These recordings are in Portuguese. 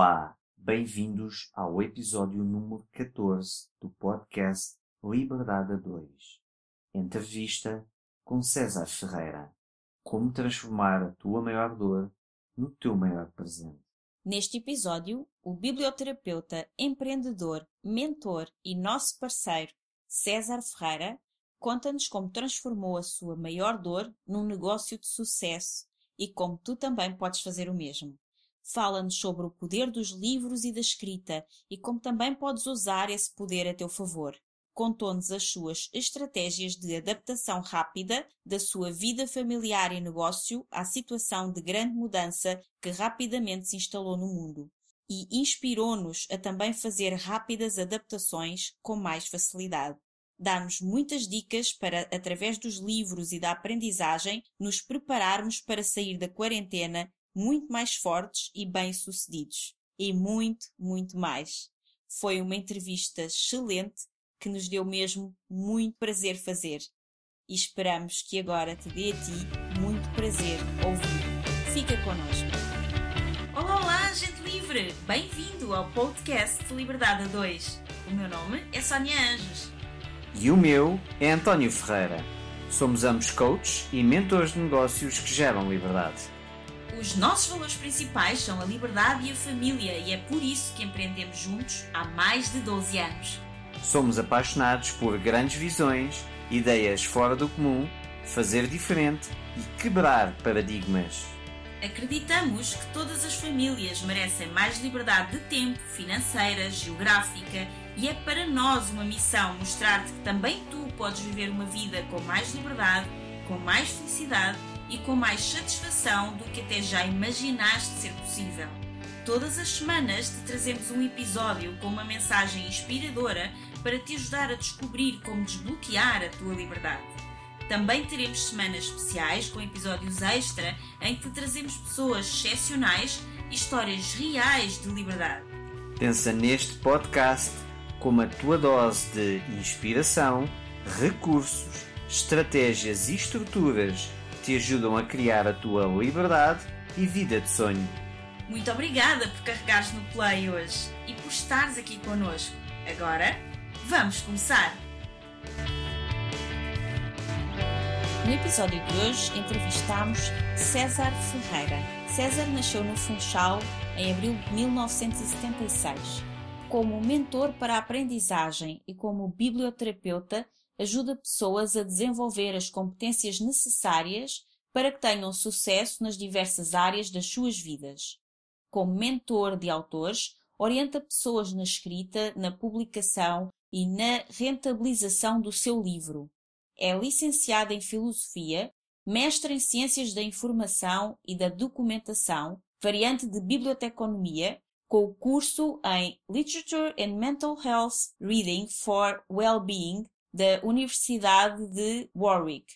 Olá, bem-vindos ao episódio número 14 do podcast Liberdade a 2. Entrevista com César Ferreira. Como transformar a tua maior dor no teu maior presente. Neste episódio, o biblioterapeuta, empreendedor, mentor e nosso parceiro César Ferreira conta-nos como transformou a sua maior dor num negócio de sucesso e como tu também podes fazer o mesmo. Fala-nos sobre o poder dos livros e da escrita e como também podes usar esse poder a teu favor. Contou-nos as suas estratégias de adaptação rápida da sua vida familiar e negócio à situação de grande mudança que rapidamente se instalou no mundo. E inspirou-nos a também fazer rápidas adaptações com mais facilidade dá-nos muitas dicas para, através dos livros e da aprendizagem, nos prepararmos para sair da quarentena muito mais fortes e bem-sucedidos. E muito, muito mais. Foi uma entrevista excelente que nos deu mesmo muito prazer fazer. E esperamos que agora te dê a ti muito prazer ouvir. Fica connosco. Olá, olá, gente livre! Bem-vindo ao podcast Liberdade a 2. O meu nome é Sónia Anjos e o meu é António Ferreira. Somos ambos coaches e mentores de negócios que geram liberdade. Os nossos valores principais são a liberdade e a família, e é por isso que empreendemos juntos há mais de 12 anos. Somos apaixonados por grandes visões, ideias fora do comum, fazer diferente e quebrar paradigmas. Acreditamos que todas as famílias merecem mais liberdade de tempo, financeira, geográfica e é para nós uma missão mostrar-te que também tu podes viver uma vida com mais liberdade, com mais felicidade e com mais satisfação do que até já imaginaste ser possível. Todas as semanas te trazemos um episódio com uma mensagem inspiradora para te ajudar a descobrir como desbloquear a tua liberdade. Também teremos semanas especiais com episódios extra em que te trazemos pessoas excepcionais e histórias reais de liberdade. Pensa neste podcast como a tua dose de inspiração, recursos, estratégias e estruturas te ajudam a criar a tua liberdade e vida de sonho. Muito obrigada por carregares no play hoje e por estares aqui connosco. Agora, vamos começar! No episódio de hoje entrevistamos César Ferreira. César nasceu no Funchal em abril de 1976 como mentor para a aprendizagem e como biblioterapeuta, ajuda pessoas a desenvolver as competências necessárias para que tenham sucesso nas diversas áreas das suas vidas. Como mentor de autores, orienta pessoas na escrita, na publicação e na rentabilização do seu livro. É licenciado em Filosofia, mestre em Ciências da Informação e da Documentação, variante de Biblioteconomia com o curso em Literature and Mental Health Reading for Wellbeing da Universidade de Warwick.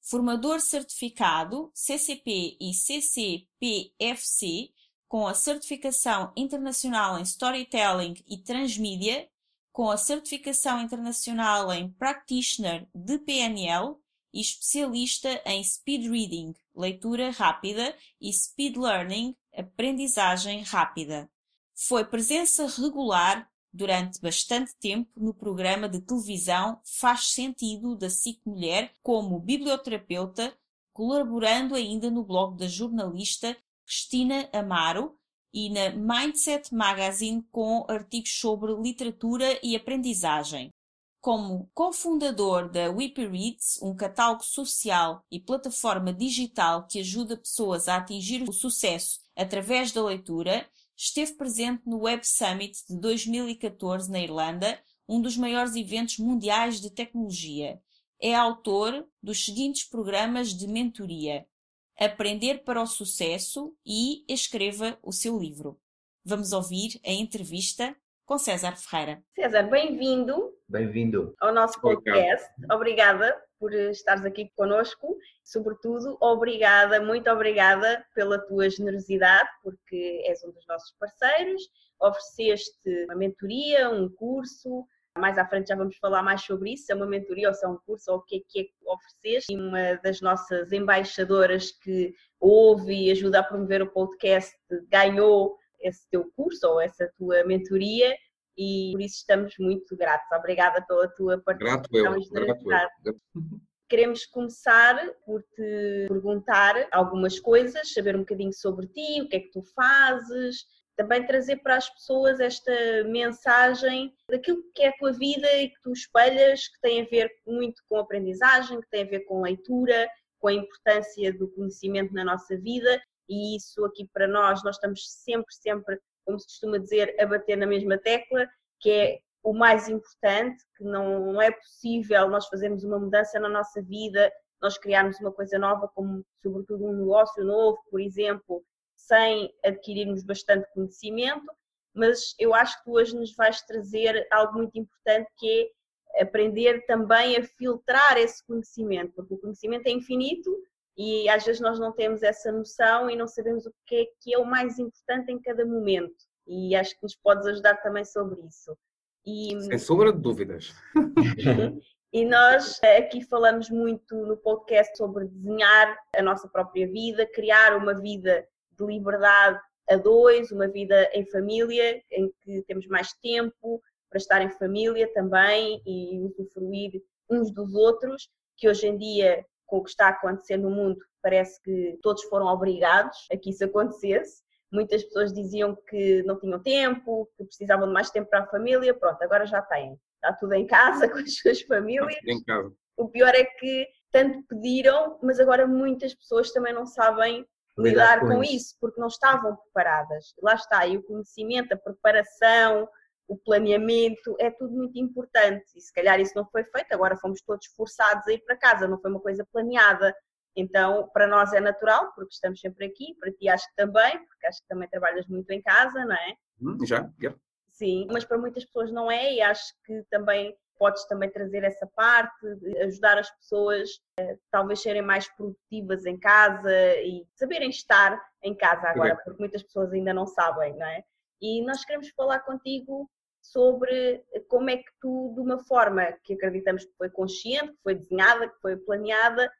Formador certificado CCP e CCPFC com a certificação internacional em Storytelling e Transmídia, com a certificação internacional em Practitioner de PNL e especialista em Speed Reading, leitura rápida, e Speed Learning, aprendizagem rápida. Foi presença regular durante bastante tempo no programa de televisão Faz Sentido da SIC Mulher como biblioterapeuta, colaborando ainda no blog da jornalista Cristina Amaro e na Mindset Magazine com artigos sobre literatura e aprendizagem. Como cofundador da Whippy Reads, um catálogo social e plataforma digital que ajuda pessoas a atingir o sucesso através da leitura, esteve presente no Web Summit de 2014 na Irlanda, um dos maiores eventos mundiais de tecnologia. É autor dos seguintes programas de mentoria: Aprender para o Sucesso e Escreva o seu livro. Vamos ouvir a entrevista com César Ferreira. César, bem-vindo. Bem-vindo ao nosso podcast. Obrigada por estares aqui conosco. Sobretudo, obrigada, muito obrigada pela tua generosidade, porque és um dos nossos parceiros. Ofereceste uma mentoria, um curso. Mais à frente já vamos falar mais sobre isso, se é uma mentoria ou se é um curso ou o que é que, é que ofereceste. E uma das nossas embaixadoras que ouve e ajuda a promover o podcast ganhou esse teu curso ou essa tua mentoria e por isso estamos muito gratos. Obrigada pela tua participação grato eu. Queremos começar por te perguntar algumas coisas, saber um bocadinho sobre ti, o que é que tu fazes, também trazer para as pessoas esta mensagem daquilo que é a tua vida e que tu espelhas, que tem a ver muito com aprendizagem, que tem a ver com leitura, com a importância do conhecimento na nossa vida e isso aqui para nós, nós estamos sempre, sempre, como se costuma dizer, a bater na mesma tecla, que é o mais importante, que não é possível nós fazermos uma mudança na nossa vida, nós criarmos uma coisa nova, como sobretudo um negócio novo, por exemplo, sem adquirirmos bastante conhecimento, mas eu acho que tu hoje nos vais trazer algo muito importante que é aprender também a filtrar esse conhecimento, porque o conhecimento é infinito e às vezes nós não temos essa noção e não sabemos o que é, que é o mais importante em cada momento. E acho que nos podes ajudar também sobre isso. E, Sem sombra de dúvidas. e nós aqui falamos muito no podcast sobre desenhar a nossa própria vida, criar uma vida de liberdade a dois, uma vida em família, em que temos mais tempo para estar em família também e usufruir uns dos outros, que hoje em dia, com o que está a acontecer no mundo, parece que todos foram obrigados a que isso acontecesse. Muitas pessoas diziam que não tinham tempo, que precisavam de mais tempo para a família. Pronto, agora já têm. Está tudo em casa com as suas famílias. Em casa. O pior é que tanto pediram, mas agora muitas pessoas também não sabem lidar, com, com isso. isso, porque não estavam preparadas. Lá está, e o conhecimento, a preparação, o planeamento, é tudo muito importante. E se calhar isso não foi feito, agora fomos todos forçados a ir para casa, não foi uma coisa planeada. Então, para nós é natural, porque estamos sempre aqui, para ti acho que também, porque acho que também trabalhas muito em casa, não é? Hum, já, já. Sim, mas para muitas pessoas não é, e acho que também podes também trazer essa parte, ajudar as pessoas a talvez serem mais produtivas em casa e saberem estar em casa agora, porque muitas pessoas ainda não sabem, não é? E nós queremos falar contigo sobre como é que tu, de uma forma que acreditamos que foi consciente, que foi desenhada, que foi planeada,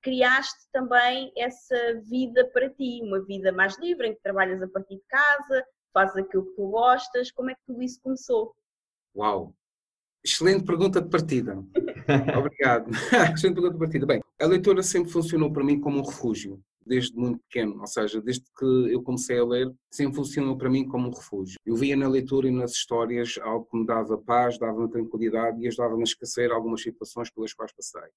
criaste também essa vida para ti, uma vida mais livre, em que trabalhas a partir de casa, fazes aquilo que tu gostas. Como é que tudo isso começou? Uau! Excelente pergunta de partida. Obrigado. Excelente pergunta de partida. Bem, a leitura sempre funcionou para mim como um refúgio, desde muito pequeno, ou seja, desde que eu comecei a ler, sempre funcionou para mim como um refúgio. Eu via na leitura e nas histórias algo que me dava paz, dava-me tranquilidade e ajudava-me a esquecer algumas situações pelas quais passei.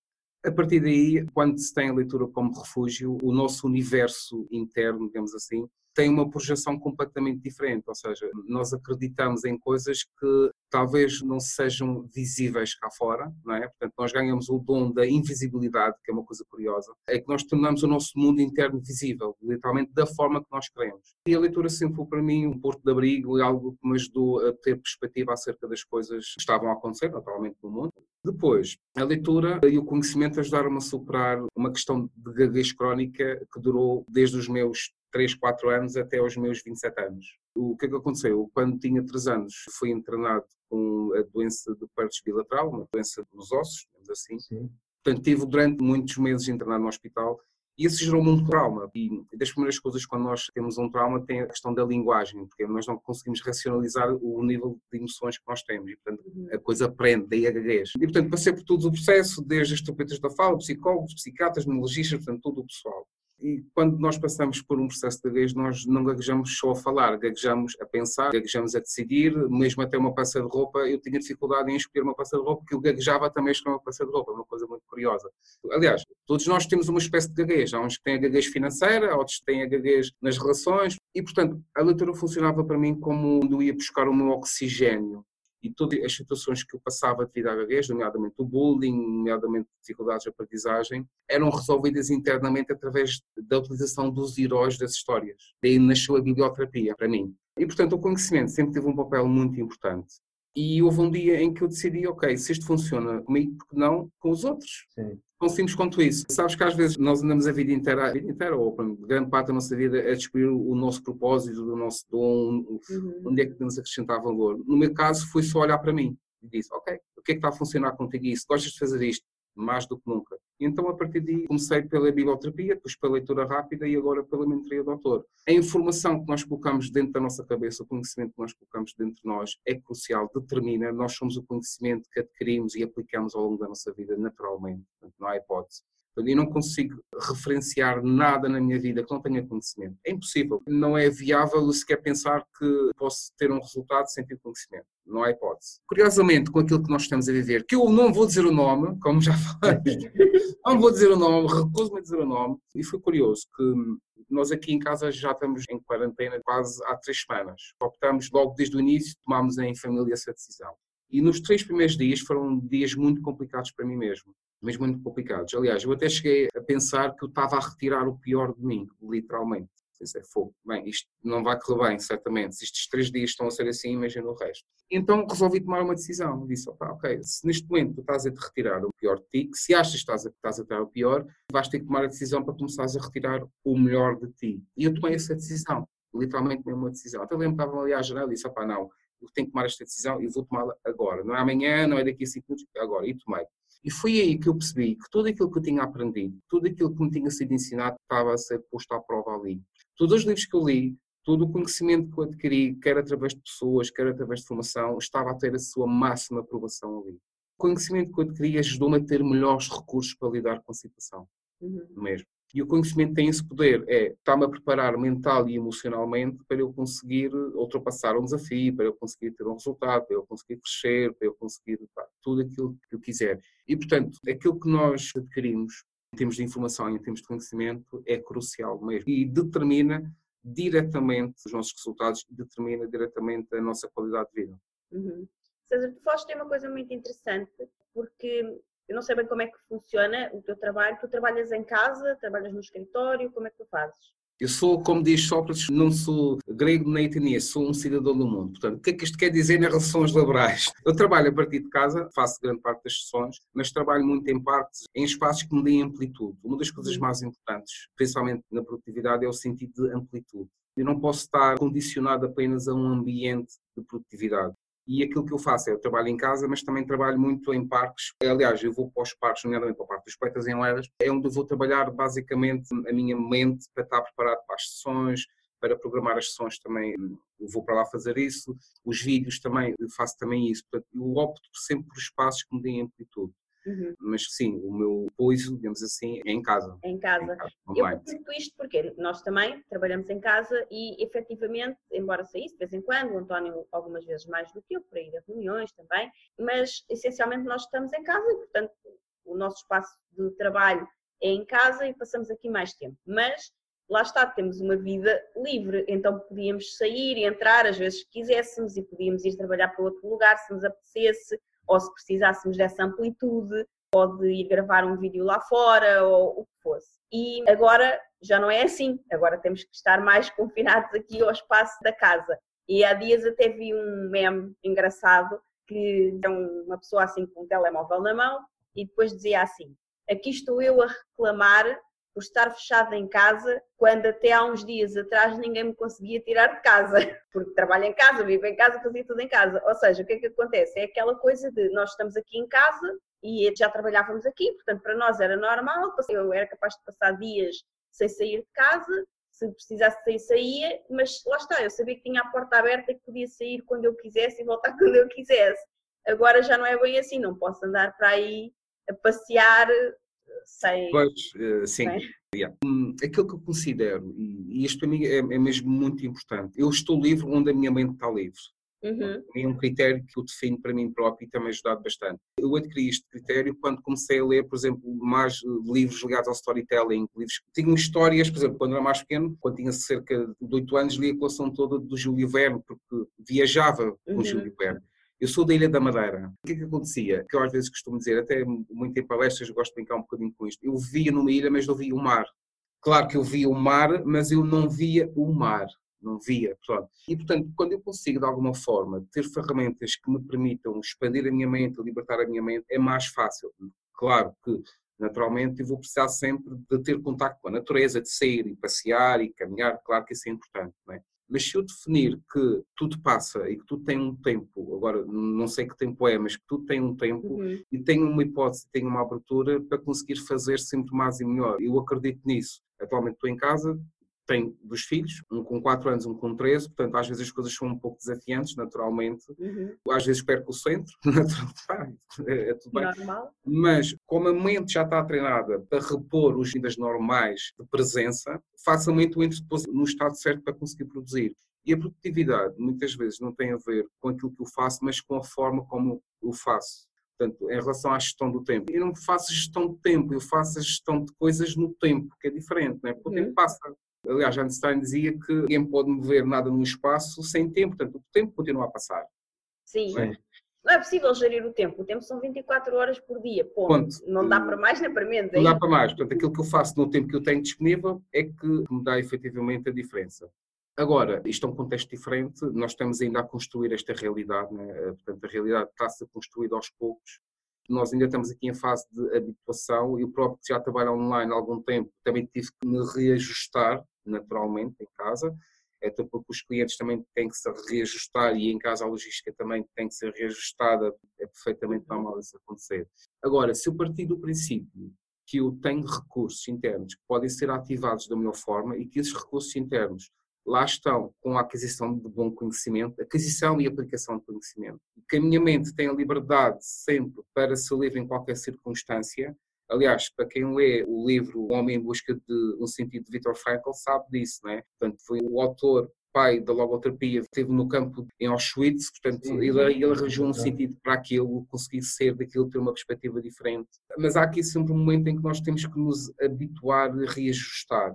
A partir daí, quando se tem a leitura como refúgio, o nosso universo interno, digamos assim, tem uma projeção completamente diferente, ou seja, nós acreditamos em coisas que talvez não sejam visíveis cá fora, não é? Portanto, nós ganhamos o dom da invisibilidade, que é uma coisa curiosa, é que nós tornamos o nosso mundo interno visível, literalmente da forma que nós queremos. E a leitura sempre foi para mim um porto de abrigo e algo que me ajudou a ter perspectiva acerca das coisas que estavam a acontecer, naturalmente, no mundo. Depois, a leitura e o conhecimento ajudaram-me a superar uma questão de gaguez crónica que durou desde os meus 3, 4 anos até aos meus 27 anos. O que é que aconteceu? Quando tinha 3 anos, fui internado com a doença de Pertes bilateral, uma doença dos ossos, digamos assim. Sim. Portanto, tive durante muitos meses internado no hospital e isso gerou-me um trauma. E das primeiras coisas quando nós temos um trauma tem a questão da linguagem, porque nós não conseguimos racionalizar o nível de emoções que nós temos e, portanto, uhum. a coisa aprende, daí a gaguez. E, portanto, passei por todo o processo, desde as terapeutas da fala, psicólogos, psiquiatras, neurologistas, portanto, todo o pessoal. E quando nós passamos por um processo de gaguez, nós não gaguejamos só a falar, gaguejamos a pensar, gaguejamos a decidir, mesmo até uma peça de roupa, eu tinha dificuldade em escolher uma peça de roupa, porque eu gaguejava também a escolher uma peça de roupa, uma coisa muito curiosa. Aliás, todos nós temos uma espécie de gaguez, há uns que têm a gaguez financeira, outros têm a gaguez nas relações, e portanto, a leitura funcionava para mim como onde eu ia buscar o meu oxigênio e todas as situações que eu passava devido à gaguez, nomeadamente o bullying, nomeadamente dificuldades de aprendizagem, eram resolvidas internamente através da utilização dos heróis das histórias. Daí nasceu a biblioterapia, para mim. E, portanto, o conhecimento sempre teve um papel muito importante. E houve um dia em que eu decidi, ok, se isto funciona comigo, por que não com os outros? Sim. Tão simples quanto isso. Sabes que às vezes nós andamos a vida inteira, a vida inteira ou grande parte da nossa vida, a descobrir o nosso propósito, o nosso dom, uhum. onde é que podemos acrescentar valor. No meu caso, foi só olhar para mim e disse, ok, o que é que está a funcionar contigo isso? Gostas de fazer isto? Mais do que nunca. Então, a partir daí, comecei pela biblioterapia, depois pela leitura rápida e agora pela mentoria do autor. A informação que nós colocamos dentro da nossa cabeça, o conhecimento que nós colocamos dentro de nós é crucial, determina, nós somos o conhecimento que adquirimos e aplicamos ao longo da nossa vida naturalmente, Portanto, não há hipótese. Eu não consigo referenciar nada na minha vida que não tenha conhecimento. É impossível. Não é viável sequer pensar que posso ter um resultado sem ter conhecimento. Não há hipótese. Curiosamente, com aquilo que nós estamos a viver, que eu não vou dizer o nome, como já falei, não vou dizer o nome, recuso-me a dizer o nome, e foi curioso que nós aqui em casa já estamos em quarentena quase há três semanas. Optamos logo desde o início, tomámos em família essa decisão. E nos três primeiros dias foram dias muito complicados para mim mesmo mesmo muito complicados. Aliás, eu até cheguei a pensar que eu estava a retirar o pior de mim, literalmente. Pensei, fogo, bem, isto não vai correr bem, certamente. Se estes três dias estão a ser assim, imagina o resto. Então resolvi tomar uma decisão. Disse, opa, ok, se neste momento tu estás a te retirar o pior de ti, que se achas que estás a, estás a retirar o pior, vais ter que tomar a decisão para começares a retirar o melhor de ti. E eu tomei essa decisão, literalmente mesmo uma decisão. Até lembro que estava ali à janela e disse, opa, não, eu tenho que tomar esta decisão e vou tomá-la agora. Não é amanhã, não é daqui a cinco minutos, é agora. E tomei. E foi aí que eu percebi que tudo aquilo que eu tinha aprendido, tudo aquilo que me tinha sido ensinado, estava a ser posto à prova ali. Todos os livros que eu li, todo o conhecimento que eu adquiri, quer através de pessoas, quer através de formação, estava a ter a sua máxima aprovação ali. O conhecimento que eu adquiri ajudou-me a ter melhores recursos para lidar com a situação. Uhum. Mesmo. E o conhecimento tem esse poder, é está-me a preparar mental e emocionalmente para eu conseguir ultrapassar um desafio, para eu conseguir ter um resultado, para eu conseguir crescer, para eu conseguir pá, tudo aquilo que eu quiser. E, portanto, aquilo que nós adquirimos em termos de informação e em termos de conhecimento é crucial mesmo e determina diretamente os nossos resultados, determina diretamente a nossa qualidade de vida. Uhum. César, tu falaste de uma coisa muito interessante, porque eu não sei bem como é que funciona o teu trabalho. Tu trabalhas em casa, trabalhas no escritório, como é que tu fazes? Eu sou, como diz Sócrates, não sou grego nem ateniense, sou um cidadão do mundo. Portanto, o que é que isto quer dizer nas relações laborais? Eu trabalho a partir de casa, faço grande parte das sessões, mas trabalho muito em partes, em espaços que me deem amplitude. Uma das coisas mais importantes, principalmente na produtividade, é o sentido de amplitude. Eu não posso estar condicionado apenas a um ambiente de produtividade. E aquilo que eu faço é, eu trabalho em casa, mas também trabalho muito em parques. Aliás, eu vou para os parques, nomeadamente para o Parque dos Poetas em Leras, é onde eu vou trabalhar basicamente a minha mente para estar preparado para as sessões, para programar as sessões também vou para lá fazer isso. Os vídeos também, faço também isso. Portanto, eu opto sempre por espaços que me deem amplitude. Uhum. Mas sim, o meu apoio, digamos assim, é em casa. É em casa. Em casa eu pergunto isto porque nós também trabalhamos em casa e efetivamente, embora saísse de vez em quando, o António algumas vezes mais do que eu, para ir a reuniões também, mas essencialmente nós estamos em casa e, portanto, o nosso espaço de trabalho é em casa e passamos aqui mais tempo. Mas lá está, temos uma vida livre, então podíamos sair e entrar às vezes que quiséssemos e podíamos ir trabalhar para outro lugar se nos apetecesse ou se precisássemos dessa amplitude, pode ir gravar um vídeo lá fora ou o que fosse. E agora já não é assim, agora temos que estar mais confinados aqui ao espaço da casa. E há dias até vi um meme engraçado que é uma pessoa assim com um telemóvel na mão e depois dizia assim: Aqui estou eu a reclamar por estar fechada em casa, quando até há uns dias atrás ninguém me conseguia tirar de casa, porque trabalho em casa, vivo em casa, fazia tudo em casa. Ou seja, o que é que acontece? É aquela coisa de nós estamos aqui em casa e já trabalhávamos aqui, portanto para nós era normal, eu era capaz de passar dias sem sair de casa, se precisasse sair, saía, mas lá está, eu sabia que tinha a porta aberta e que podia sair quando eu quisesse e voltar quando eu quisesse. Agora já não é bem assim, não posso andar para aí a passear sem. Pois, uh, sim. Yeah. Hum, aquilo que eu considero, e isto para mim é, é, mesmo muito importante, eu estou livre onde a minha mente está livre. Uhum. É um critério que eu defino para mim próprio e tem-me ajudado bastante. Eu adquiri este critério quando comecei a ler, por exemplo, mais livros ligados ao storytelling, livros que tinham histórias, por exemplo, quando era mais pequeno, quando tinha cerca de 8 anos, li a coleção toda do Júlio Verne, porque viajava com uhum. Júlio Verne. Eu sou da Ilha da Madeira. O que é que acontecia? Que eu às vezes costumo dizer, até muito em palestras, gosto de brincar um bocadinho com isto. Eu via numa ilha, mas não via o mar. Claro que eu via o mar, mas eu não via o mar. Não via, pronto. E, portanto, quando eu consigo, de alguma forma, ter ferramentas que me permitam expandir a minha mente, libertar a minha mente, é mais fácil. Claro que naturalmente eu vou precisar sempre de ter contato com a natureza, de sair e passear e caminhar, claro que isso é importante, não é? Mas se eu definir que tudo passa e que tudo tem um tempo, agora não sei que tempo é, mas que tudo tem um tempo Uhum. e tem uma hipótese, tem uma abertura para conseguir fazer sempre mais e melhor. Eu acredito nisso. Atualmente estou em casa, tenho dos filhos, um com 4 anos, um com 13, portanto às vezes as coisas são um pouco desafiantes, naturalmente. Uhum. Às vezes perco o centro, naturalmente, é, é tudo bem. Normal. Mas como a mente já está treinada para repor os vidas normais de presença, facilmente eu entro depois no estado certo para conseguir produzir. E a produtividade muitas vezes não tem a ver com aquilo que eu faço, mas com a forma como eu faço. Portanto, em relação à gestão do tempo. Eu não faço gestão de tempo, eu faço a gestão de coisas no tempo, que é diferente, não é? porque o Uhum. tempo passa. Aliás, Einstein dizia que ninguém pode mover nada no espaço sem tempo, portanto, o tempo continua a passar. Sim. Não é? Não é possível gerir o tempo. O tempo são 24 horas por dia. Ponto. Ponto. Não dá para mais nem para menos. é Não dá para mais. Portanto, aquilo que eu faço no tempo que eu tenho disponível é que me dá efetivamente a diferença. Agora, isto é um contexto diferente, nós estamos ainda a construir esta realidade, né? Portanto, a realidade está-se a construir aos poucos. Nós ainda estamos aqui em fase de habituação. Eu próprio que já trabalho online há algum tempo, também tive que me reajustar naturalmente em casa, até porque os clientes também têm que se reajustar e em casa a logística também tem que ser reajustada, é perfeitamente normal isso acontecer. Agora, se eu partir do princípio que eu tenho recursos internos que podem ser ativados da melhor forma e que esses recursos internos lá estão com a aquisição de bom conhecimento, aquisição e aplicação de conhecimento. Que a minha mente tem a liberdade sempre para ser livre em qualquer circunstância. Aliás, para quem lê o livro O Homem em Busca de um Sentido de Viktor Frankl sabe disso, não é? Portanto, foi o autor pai da logoterapia, esteve no campo em Auschwitz, portanto, Sim. ele, ele arranjou um sentido para aquilo, conseguir ser daquilo, ter uma perspectiva diferente. Mas há aqui sempre um momento em que nós temos que nos habituar e reajustar.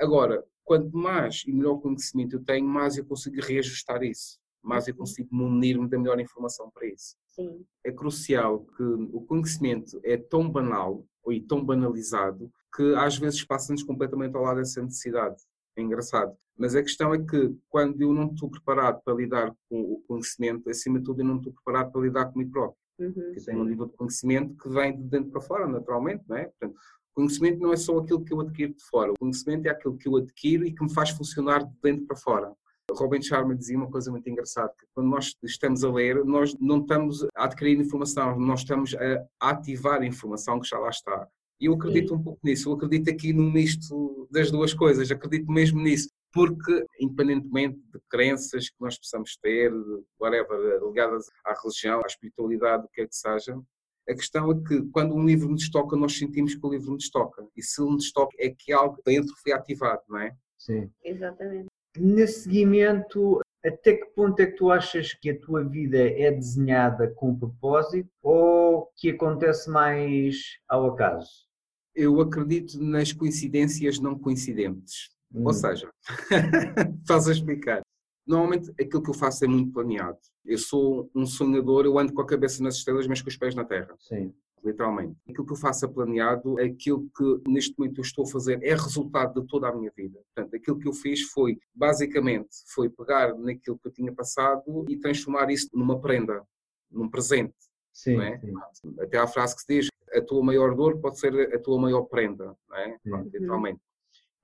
Agora, quanto mais e melhor conhecimento eu tenho, mais eu consigo reajustar isso, mais eu consigo munir-me da melhor informação para isso. Sim. É crucial que o conhecimento é tão banal e tão banalizado que às vezes passa-nos completamente ao lado dessa necessidade. É engraçado. Mas a questão é que quando eu não estou preparado para lidar com o conhecimento, acima de tudo eu não estou preparado para lidar comigo próprio. Uhum. Porque eu tenho um nível de conhecimento que vem de dentro para fora, naturalmente, não é? Portanto, conhecimento não é só aquilo que eu adquiro de fora, o conhecimento é aquilo que eu adquiro e que me faz funcionar de dentro para fora. Robin Sharma dizia uma coisa muito engraçada, que quando nós estamos a ler, nós não estamos a adquirir informação, nós estamos a ativar a informação que já lá está. E eu acredito um pouco nisso, eu acredito aqui no misto das duas coisas, acredito mesmo nisso, porque independentemente de crenças que nós possamos ter, whatever, ligadas à religião, à espiritualidade, o que é que seja, a questão é que quando um livro nos toca, nós sentimos que o livro nos toca. E se ele nos toca, é que algo dentro foi ativado, não é? Sim. Exatamente. Nesse seguimento, até que ponto é que tu achas que a tua vida é desenhada com propósito ou que acontece mais ao acaso? Eu acredito nas coincidências não coincidentes. Hum, Ou seja, estás a explicar. Normalmente aquilo que eu faço é muito planeado. Eu sou um sonhador, eu ando com a cabeça nas estrelas, mas com os pés na terra, Sim. literalmente. Aquilo que eu faço é planeado, aquilo que neste momento eu estou a fazer é resultado de toda a minha vida. Portanto, aquilo que eu fiz foi, basicamente, foi pegar naquilo que eu tinha passado e transformar isso numa prenda, num presente. Sim, é? sim. Até há a frase que se diz, a tua maior dor pode ser a tua maior prenda, não é? Pronto, literalmente.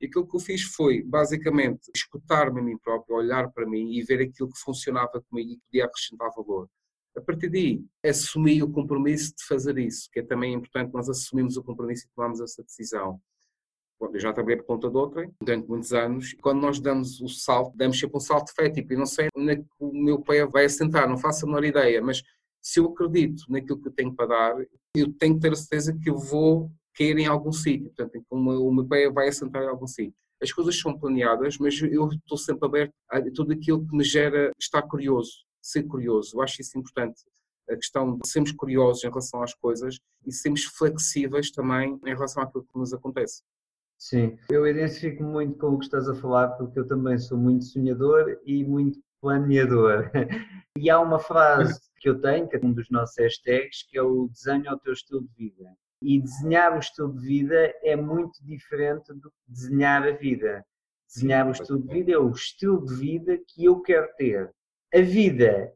E aquilo que eu fiz foi, basicamente, escutar-me a mim próprio, olhar para mim e ver aquilo que funcionava comigo e podia acrescentar valor. A partir daí, assumi o compromisso de fazer isso, que é também importante nós assumimos o compromisso e tomamos essa decisão. Bom, eu já trabalhei por conta de outrem durante muitos anos. Quando nós damos o salto, damos sempre um salto fé, tipo, eu não sei onde é que o meu pé vai assentar, não faço a menor ideia, mas se eu acredito naquilo que eu tenho para dar, eu tenho que ter a certeza que eu vou cair em algum sítio, portanto, que o meu, o meu pé vai assentar em algum sítio. As coisas são planeadas, mas eu estou sempre aberto a tudo aquilo que me gera estar curioso, ser curioso. Eu acho isso importante. A questão de sermos curiosos em relação às coisas e sermos flexíveis também em relação àquilo que nos acontece. Sim, eu identifico muito com o que estás a falar porque eu também sou muito sonhador e muito planeador. E há uma frase que eu tenho, que é um dos nossos hashtags, que é o desenho ao teu estilo de vida. E desenhar o estilo de vida é muito diferente do que desenhar a vida. Desenhar o estilo de vida é o estilo de vida que eu quero ter. A vida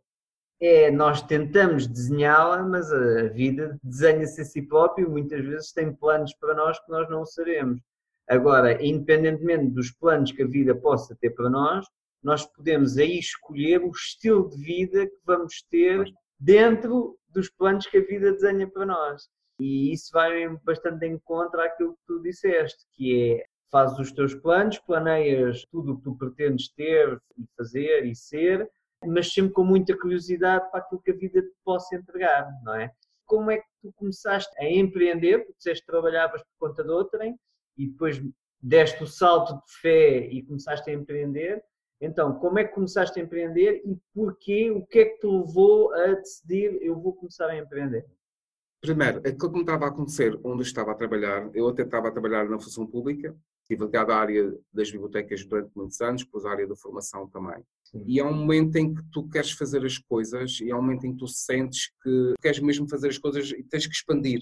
é, nós tentamos desenhá-la, mas a vida desenha-se a si próprio e muitas vezes tem planos para nós que nós não sabemos. Agora, independentemente dos planos que a vida possa ter para nós, nós podemos aí escolher o estilo de vida que vamos ter dentro dos planos que a vida desenha para nós. E isso vai bastante em contra àquilo que tu disseste, que é fazes os teus planos, planeias tudo o que tu pretendes ter fazer e ser, mas sempre com muita curiosidade para aquilo que a vida te possa entregar, não é? Como é que tu começaste a empreender? Porque disseste que trabalhavas por conta de outrem e depois deste o salto de fé e começaste a empreender. Então, como é que começaste a empreender e porquê? O que é que te levou a decidir eu vou começar a empreender? Primeiro, aquilo que me estava a acontecer onde eu estava a trabalhar, eu até estava a trabalhar na função pública, estive ligado à área das bibliotecas durante muitos anos, depois à área da formação também. Sim. E há um momento em que tu queres fazer as coisas e há um momento em que tu sentes que queres mesmo fazer as coisas e tens que expandir.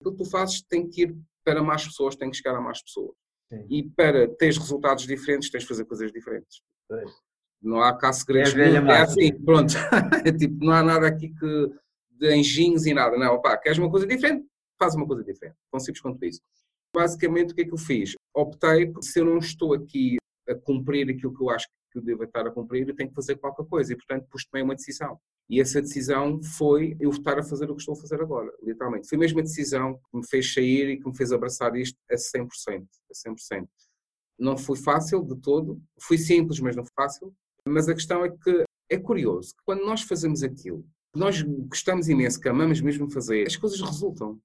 Aquilo que tu fazes tem que ir para mais pessoas, tem que chegar a mais pessoas. Sim. E para teres resultados diferentes, tens de fazer coisas diferentes. Pois. Não há cá segredos. É, é assim, pronto. é tipo, não há nada aqui que de anjinhos e nada. Não, pá, queres uma coisa diferente? Faz uma coisa diferente. Tão simples quanto isso. Basicamente, o que é que eu fiz? Optei, porque se eu não estou aqui a cumprir aquilo que eu acho que eu devo estar a cumprir, eu tenho que fazer qualquer coisa. E, portanto, pus tomei uma decisão. E essa decisão foi eu estar a fazer o que estou a fazer agora, literalmente. Foi mesmo a decisão que me fez sair e que me fez abraçar isto a 100%. A 100%. Não foi fácil de todo, foi simples, mas não fácil. Mas a questão é que é curioso que quando nós fazemos aquilo nós gostamos imenso, que amamos mesmo fazer, as coisas resultam.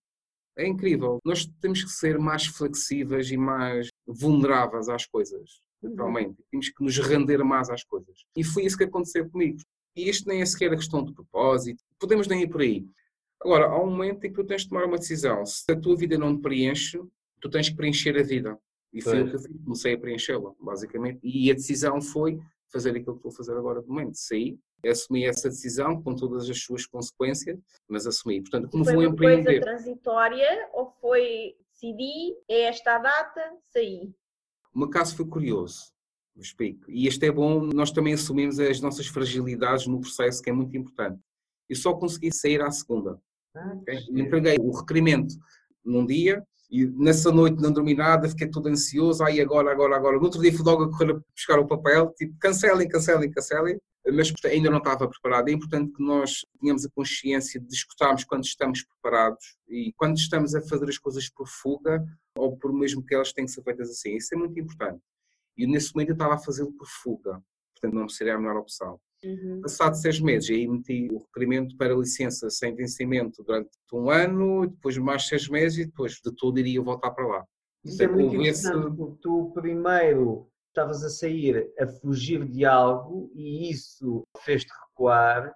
É incrível. Nós temos que ser mais flexíveis e mais vulneráveis às coisas, naturalmente. Uhum. Temos que nos render mais às coisas. E foi isso que aconteceu comigo. E isto nem é sequer a questão de propósito, podemos nem ir por aí. Agora, há um momento em que tu tens de tomar uma decisão. Se a tua vida não te preenche, tu tens que preencher a vida. E foi, o que eu fiz, comecei a preenchê-la, basicamente. E a decisão foi fazer aquilo que estou a fazer agora de momento. Saí, assumi essa decisão com todas as suas consequências, mas assumi. Portanto, como foi vou empreender... Foi uma coisa transitória ou foi decidi, é esta a data, saí? O meu caso foi curioso, explico. E este é bom, nós também assumimos as nossas fragilidades no processo, que é muito importante. Eu só consegui sair à segunda. Ah, okay? Entreguei o requerimento num dia, e nessa noite não dormi nada, fiquei todo ansioso. Aí agora, agora, agora. No outro dia fui logo a correr a buscar o papel, tipo, cancelem, cancelem, cancelem. Mas ainda não estava preparado. É importante que nós tenhamos a consciência de escutarmos quando estamos preparados e quando estamos a fazer as coisas por fuga ou por mesmo que elas têm que ser feitas assim. Isso é muito importante. E nesse momento eu estava a fazê-lo por fuga. Portanto, não seria a melhor opção. Uhum. Passado seis meses, aí meti o requerimento para licença sem vencimento durante um ano, depois mais seis meses e depois de tudo iria voltar para lá. Isso é, é muito interessante, porque tu primeiro estavas a sair a fugir de algo e isso fez-te recuar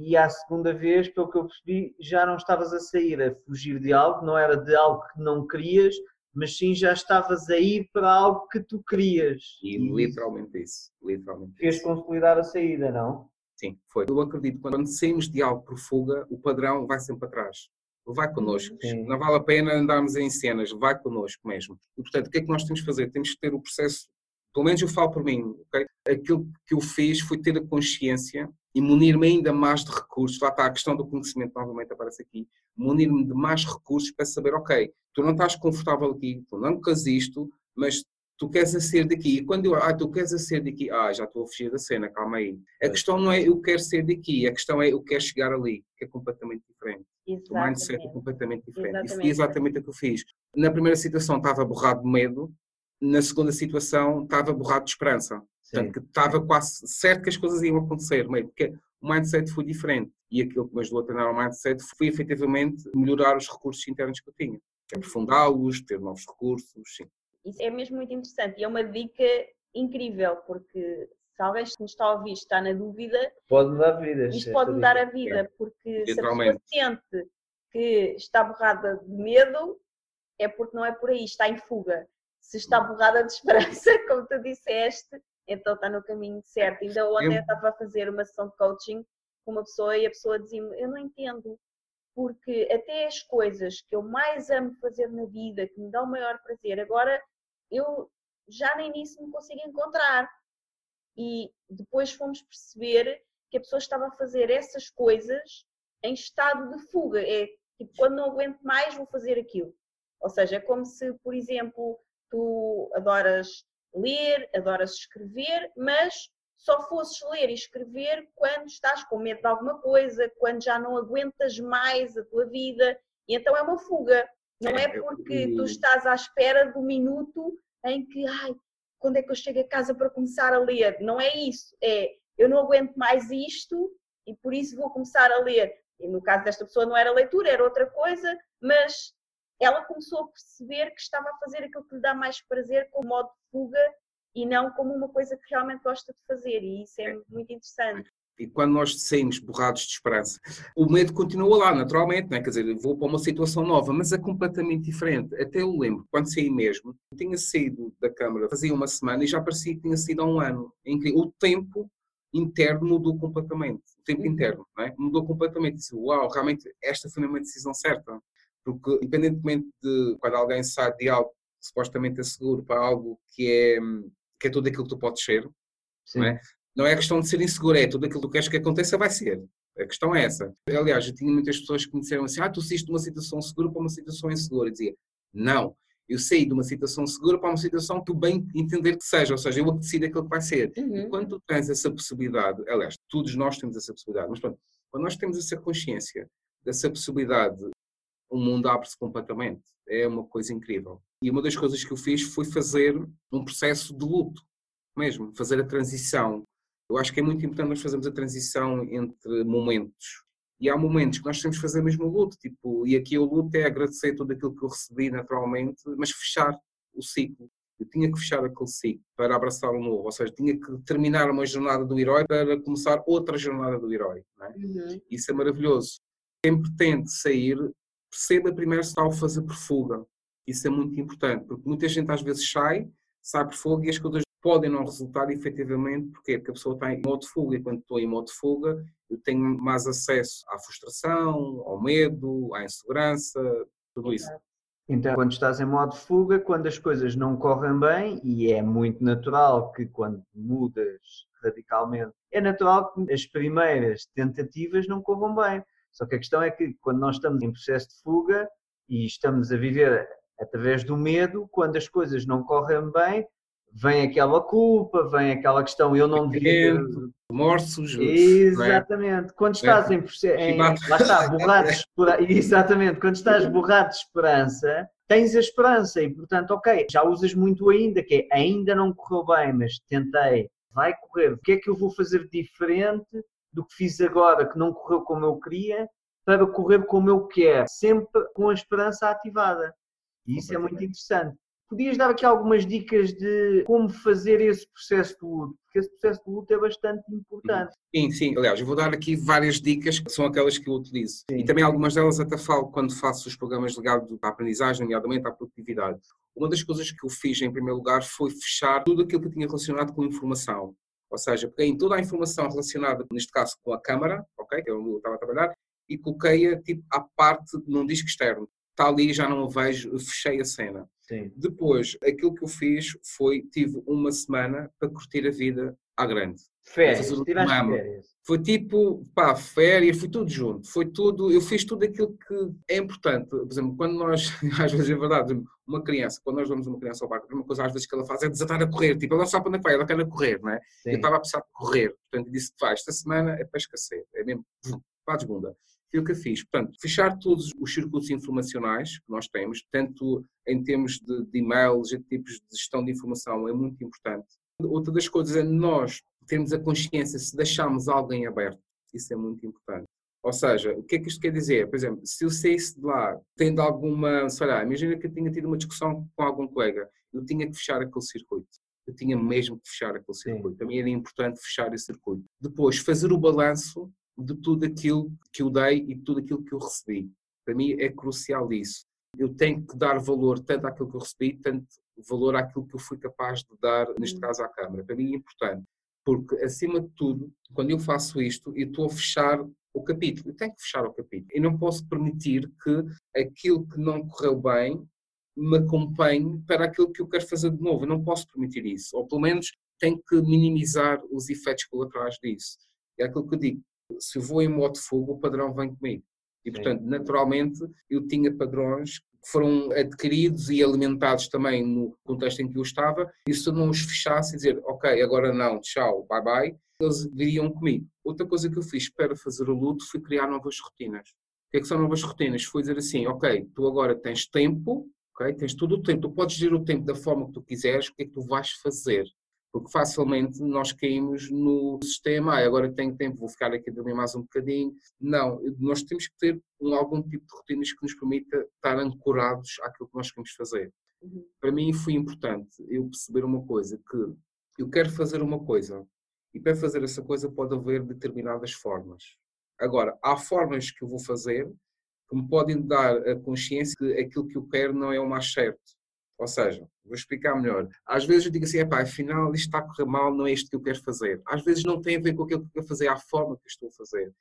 e à segunda vez, pelo que eu percebi, já não estavas a sair a fugir de algo, não era de algo que não querias, mas sim já estavas a ir para algo que tu querias. E, e literalmente isso. Literalmente fez isso. consolidar a saída, não? Sim, foi. Eu acredito que quando saímos de algo por fuga, o padrão vai sempre para trás. Vai connosco. Sim. Não vale a pena andarmos em cenas, vai connosco mesmo. E portanto, o que é que nós temos que fazer? Temos que ter o processo, pelo menos eu falo por mim, ok? Aquilo que eu fiz foi ter a consciência e munir-me ainda mais de recursos. Lá está a questão do conhecimento, novamente aparece aqui. Munir-me de mais recursos para saber, ok, tu não estás confortável aqui, tu não queres isto, mas tu queres a ser daqui. E quando eu, ah, tu queres a ser daqui, ah, já estou a fugir da cena, calma aí. A é. questão não é eu quero ser daqui, a questão é eu quero chegar ali, que é completamente diferente. Exatamente. O mindset é completamente diferente. Exatamente. Isso é exatamente o que eu fiz. Na primeira situação estava borrado de medo, na segunda situação estava borrado de esperança. Portanto, que estava quase certo que as coisas iam acontecer, porque o mindset foi diferente. E aquilo que me ajudou a treinar o mindset foi efetivamente melhorar os recursos internos que eu tinha. Aprofundá-los, ter novos recursos, sim. Isso é mesmo muito interessante e é uma dica incrível, porque se alguém que nos está a ouvir está na dúvida, pode mudar vidas. Isto pode mudar a vida, é. porque se a pessoa sente que está borrada de medo, é porque não é por aí, está em fuga. Se está borrada de esperança, como tu disseste, então está no caminho certo. Ainda ontem eu estava a fazer uma sessão de coaching com uma pessoa e a pessoa dizia-me: Eu não entendo, porque até as coisas que eu mais amo fazer na vida, que me dão o maior prazer, agora eu já nem nisso me consigo encontrar. E depois fomos perceber que a pessoa estava a fazer essas coisas em estado de fuga. É tipo, quando não aguento mais, vou fazer aquilo. Ou seja, é como se, por exemplo, tu adoras ler, adoras escrever, mas só fosses ler e escrever quando estás com medo de alguma coisa, quando já não aguentas mais a tua vida, e então é uma fuga. Não é porque tu estás à espera do minuto em que, ai, quando é que eu chego a casa para começar a ler? Não é isso. É, eu não aguento mais isto e por isso vou começar a ler. E no caso desta pessoa não era leitura, era outra coisa, mas ela começou a perceber que estava a fazer aquilo que lhe dá mais prazer com modo de fuga e não como uma coisa que realmente gosta de fazer, e isso é muito interessante. E quando nós saímos borrados de esperança, o medo continua lá, naturalmente, né? quer dizer, vou para uma situação nova, mas é completamente diferente. Até eu lembro, quando saí mesmo, tinha saído da Câmara fazia uma semana e já parecia que tinha sido há um ano, em que o tempo interno mudou completamente. O tempo uhum. interno é? mudou completamente. Disse, uau, realmente esta foi uma decisão certa. Porque, independentemente de quando alguém sai de algo que supostamente é seguro para algo que é, que é tudo aquilo que tu podes ser, não é? não é questão de ser inseguro, é tudo aquilo que tu queres que aconteça, vai ser. A questão é essa. Aliás, eu tinha muitas pessoas que me disseram assim: ah, tu saíste de uma situação segura para uma situação insegura. Eu dizia: não, eu saí de uma situação segura para uma situação que bem entender que seja, ou seja, eu decido aquilo que vai ser. Uhum. E quando tu tens essa possibilidade, aliás, todos nós temos essa possibilidade, mas pronto, quando nós temos essa consciência dessa possibilidade, o mundo abre-se completamente. É uma coisa incrível. E uma das coisas que eu fiz foi fazer um processo de luto, mesmo, fazer a transição. Eu acho que é muito importante nós fazermos a transição entre momentos. E há momentos que nós temos que fazer mesmo o luto, tipo, e aqui o luto é agradecer tudo aquilo que eu recebi naturalmente, mas fechar o ciclo. Eu tinha que fechar aquele ciclo para abraçar o novo, ou seja, tinha que terminar uma jornada do herói para começar outra jornada do herói. É? Uhum. Isso é maravilhoso. Quem pretende sair, perceba primeiro se está a fazer por fuga. Isso é muito importante, porque muita gente às vezes sai, sai por fuga e as coisas podem não resultar efetivamente, porque Porque a pessoa está em modo de fuga e quando estou em modo de fuga eu tenho mais acesso à frustração, ao medo, à insegurança, tudo isso. Então, quando estás em modo de fuga, quando as coisas não correm bem, e é muito natural que quando mudas radicalmente, é natural que as primeiras tentativas não corram bem. Só que a questão é que quando nós estamos em processo de fuga e estamos a viver através do medo, quando as coisas não correm bem, vem aquela culpa, vem aquela questão, eu não devia. Remorsos. É? Exatamente. É? Quando estás é. em, em lá está, borrado de Exatamente. Quando estás borrado de esperança, tens a esperança e, portanto, ok, já usas muito ainda, que é ainda não correu bem, mas tentei, vai correr. O que é que eu vou fazer diferente do que fiz agora, que não correu como eu queria, para correr como eu quero, sempre com a esperança ativada. E isso é muito interessante. Podias dar aqui algumas dicas de como fazer esse processo de luto, porque esse processo de luto é bastante importante. Sim, sim. Aliás, eu vou dar aqui várias dicas que são aquelas que eu utilizo. Sim. E também algumas delas até falo quando faço os programas ligados à aprendizagem, nomeadamente à produtividade. Uma das coisas que eu fiz em primeiro lugar foi fechar tudo aquilo que tinha relacionado com informação. Ou seja, peguei toda a informação relacionada, neste caso, com a câmara, ok, que é onde eu estava a trabalhar, e coloquei-a tipo, à parte num disco externo. Está ali, já não a vejo, fechei a cena. Sim. Depois, aquilo que eu fiz foi, tive uma semana para curtir a vida à grande. Férias, férias. Foi tipo, pá, férias, foi tudo junto. Foi tudo, eu fiz tudo aquilo que é importante. Por exemplo, quando nós, às vezes é verdade, uma criança, quando nós vamos uma criança ao parque, uma coisa às vezes que ela faz é desatar a correr. Tipo, ela sabe para onde é que vai, ela quer correr, não é? Sim. Eu estava a precisar de correr. Portanto, disse, vai, esta semana é para esquecer. É mesmo, para a segunda. Foi o que eu fiz. Portanto, fechar todos os circuitos informacionais que nós temos, tanto em termos de, de e-mails e tipos de gestão de informação, é muito importante. Outra das coisas é nós termos a consciência se deixarmos alguém aberto. Isso é muito importante. Ou seja, o que é que isto quer dizer? Por exemplo, se eu saísse de lá tendo alguma, sei lá, imagina que eu tinha tido uma discussão com algum colega, eu tinha que fechar aquele circuito. Eu tinha mesmo que fechar aquele circuito. Para mim era importante fechar esse circuito. Depois, fazer o balanço de tudo aquilo que eu dei e de tudo aquilo que eu recebi. Para mim é crucial isso. Eu tenho que dar valor tanto àquilo que eu recebi, tanto valor àquilo que eu fui capaz de dar, neste uhum. caso à Câmara. Para mim é importante, porque acima de tudo, quando eu faço isto, eu estou a fechar o capítulo. Eu tenho que fechar o capítulo. Eu não posso permitir que aquilo que não correu bem me acompanhe para aquilo que eu quero fazer de novo. Eu não posso permitir isso. Ou pelo menos tenho que minimizar os efeitos colaterais disso. É aquilo que eu digo se eu vou em modo de fogo, o padrão vem comigo. E, portanto, naturalmente, eu tinha padrões foram adquiridos e alimentados também no contexto em que eu estava, e se eu não os fechasse e dizer, ok, agora não, tchau, bye bye, eles viriam comigo. Outra coisa que eu fiz para fazer o luto foi criar novas rotinas. O que é que são novas rotinas? Foi dizer assim, ok, tu agora tens tempo, ok, tens todo o tempo, tu podes gerir o tempo da forma que tu quiseres, o que é que tu vais fazer? Porque facilmente nós caímos no sistema, ah, agora tenho tempo, vou ficar aqui a dormir mais um bocadinho. Não, nós temos que ter um, algum tipo de rotinas que nos permita estar ancorados àquilo que nós queremos fazer. Uhum. Para mim foi importante eu perceber uma coisa, que eu quero fazer uma coisa e para fazer essa coisa pode haver determinadas formas. Agora, há formas que eu vou fazer que me podem dar a consciência que aquilo que eu quero não é o mais certo ou seja, vou explicar melhor. Às vezes eu digo assim, epá, afinal isto está a correr mal, não é isto que eu quero fazer. Às vezes não tem a ver com aquilo que eu quero fazer, a forma que eu estou a fazer.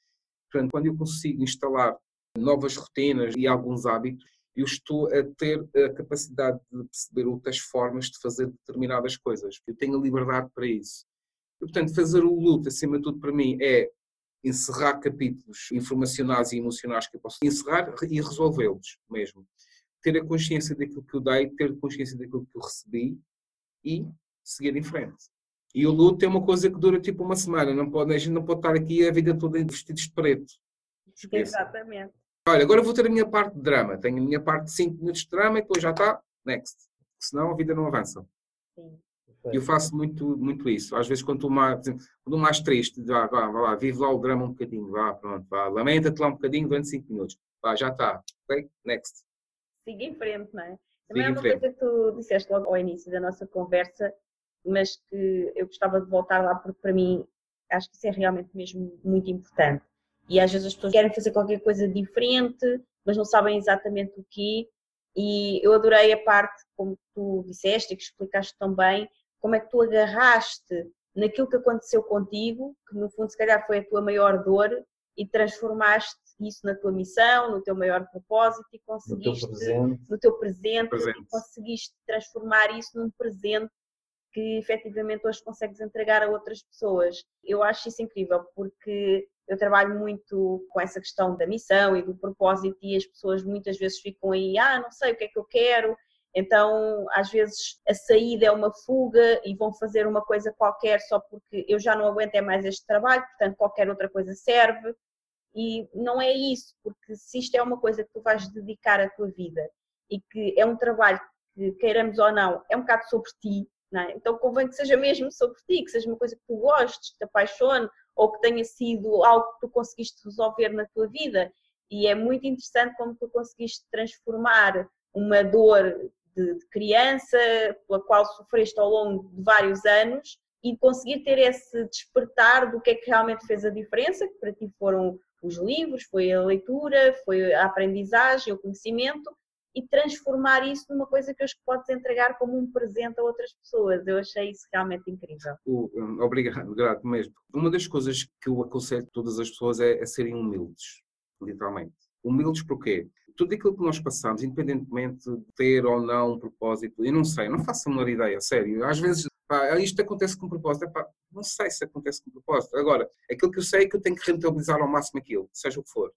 Portanto, quando eu consigo instalar novas rotinas e alguns hábitos, eu estou a ter a capacidade de perceber outras formas de fazer determinadas coisas. Eu tenho a liberdade para isso. E, portanto, fazer o luto, acima de tudo, para mim, é encerrar capítulos informacionais e emocionais que eu posso encerrar e resolvê-los mesmo ter a consciência daquilo que eu dei, ter a consciência daquilo que eu recebi e seguir em frente. E o luto é uma coisa que dura tipo uma semana, não pode, a gente não pode estar aqui a vida toda vestidos de preto. Esqueça. Exatamente. Olha, agora vou ter a minha parte de drama. Tenho a minha parte de 5 minutos de drama e depois já está, next. Senão a vida não avança. Sim. Eu faço muito, muito isso. Às vezes, quando estou mais, quando mais triste, vá, vá, vá lá, vive lá o drama um bocadinho, vá, pronto, vá, lamenta-te lá um bocadinho durante 5 minutos. Vá, já está. Ok? Next siga em frente, não é? Também é uma coisa que tu disseste logo ao início da nossa conversa, mas que eu gostava de voltar lá porque para mim acho que isso é realmente mesmo muito importante. E às vezes as pessoas querem fazer qualquer coisa diferente, mas não sabem exatamente o que. E eu adorei a parte, como tu disseste e que explicaste tão bem, como é que tu agarraste naquilo que aconteceu contigo, que no fundo se calhar foi a tua maior dor, e transformaste isso na tua missão, no teu maior propósito e conseguiste no teu presente, no teu presente, presente. E conseguiste transformar isso num presente que efetivamente hoje consegues entregar a outras pessoas. Eu acho isso incrível porque eu trabalho muito com essa questão da missão e do propósito e as pessoas muitas vezes ficam aí, ah, não sei o que é que eu quero, então, às vezes, a saída é uma fuga e vão fazer uma coisa qualquer só porque eu já não aguento é mais este trabalho, portanto, qualquer outra coisa serve. E não é isso, porque se isto é uma coisa que tu vais dedicar à tua vida e que é um trabalho que, queiramos ou não, é um bocado sobre ti, é? então convém que seja mesmo sobre ti, que seja uma coisa que tu gostes, que te apaixone ou que tenha sido algo que tu conseguiste resolver na tua vida. E é muito interessante como tu conseguiste transformar uma dor de, de criança pela qual sofreste ao longo de vários anos e conseguir ter esse despertar do que é que realmente fez a diferença, que para ti foram os livros, foi a leitura, foi a aprendizagem, o conhecimento e transformar isso numa coisa que hoje podes entregar como um presente a outras pessoas. Eu achei isso realmente incrível. Obrigado, grato mesmo. Uma das coisas que eu aconselho a todas as pessoas é, é serem humildes, literalmente. Humildes porquê? Tudo aquilo que nós passamos, independentemente de ter ou não um propósito, eu não sei, não faço a menor ideia, sério. Às vezes Pá, isto acontece com propósito. Epá, não sei se acontece com propósito. Agora, aquilo que eu sei é que eu tenho que rentabilizar ao máximo aquilo, seja o que for.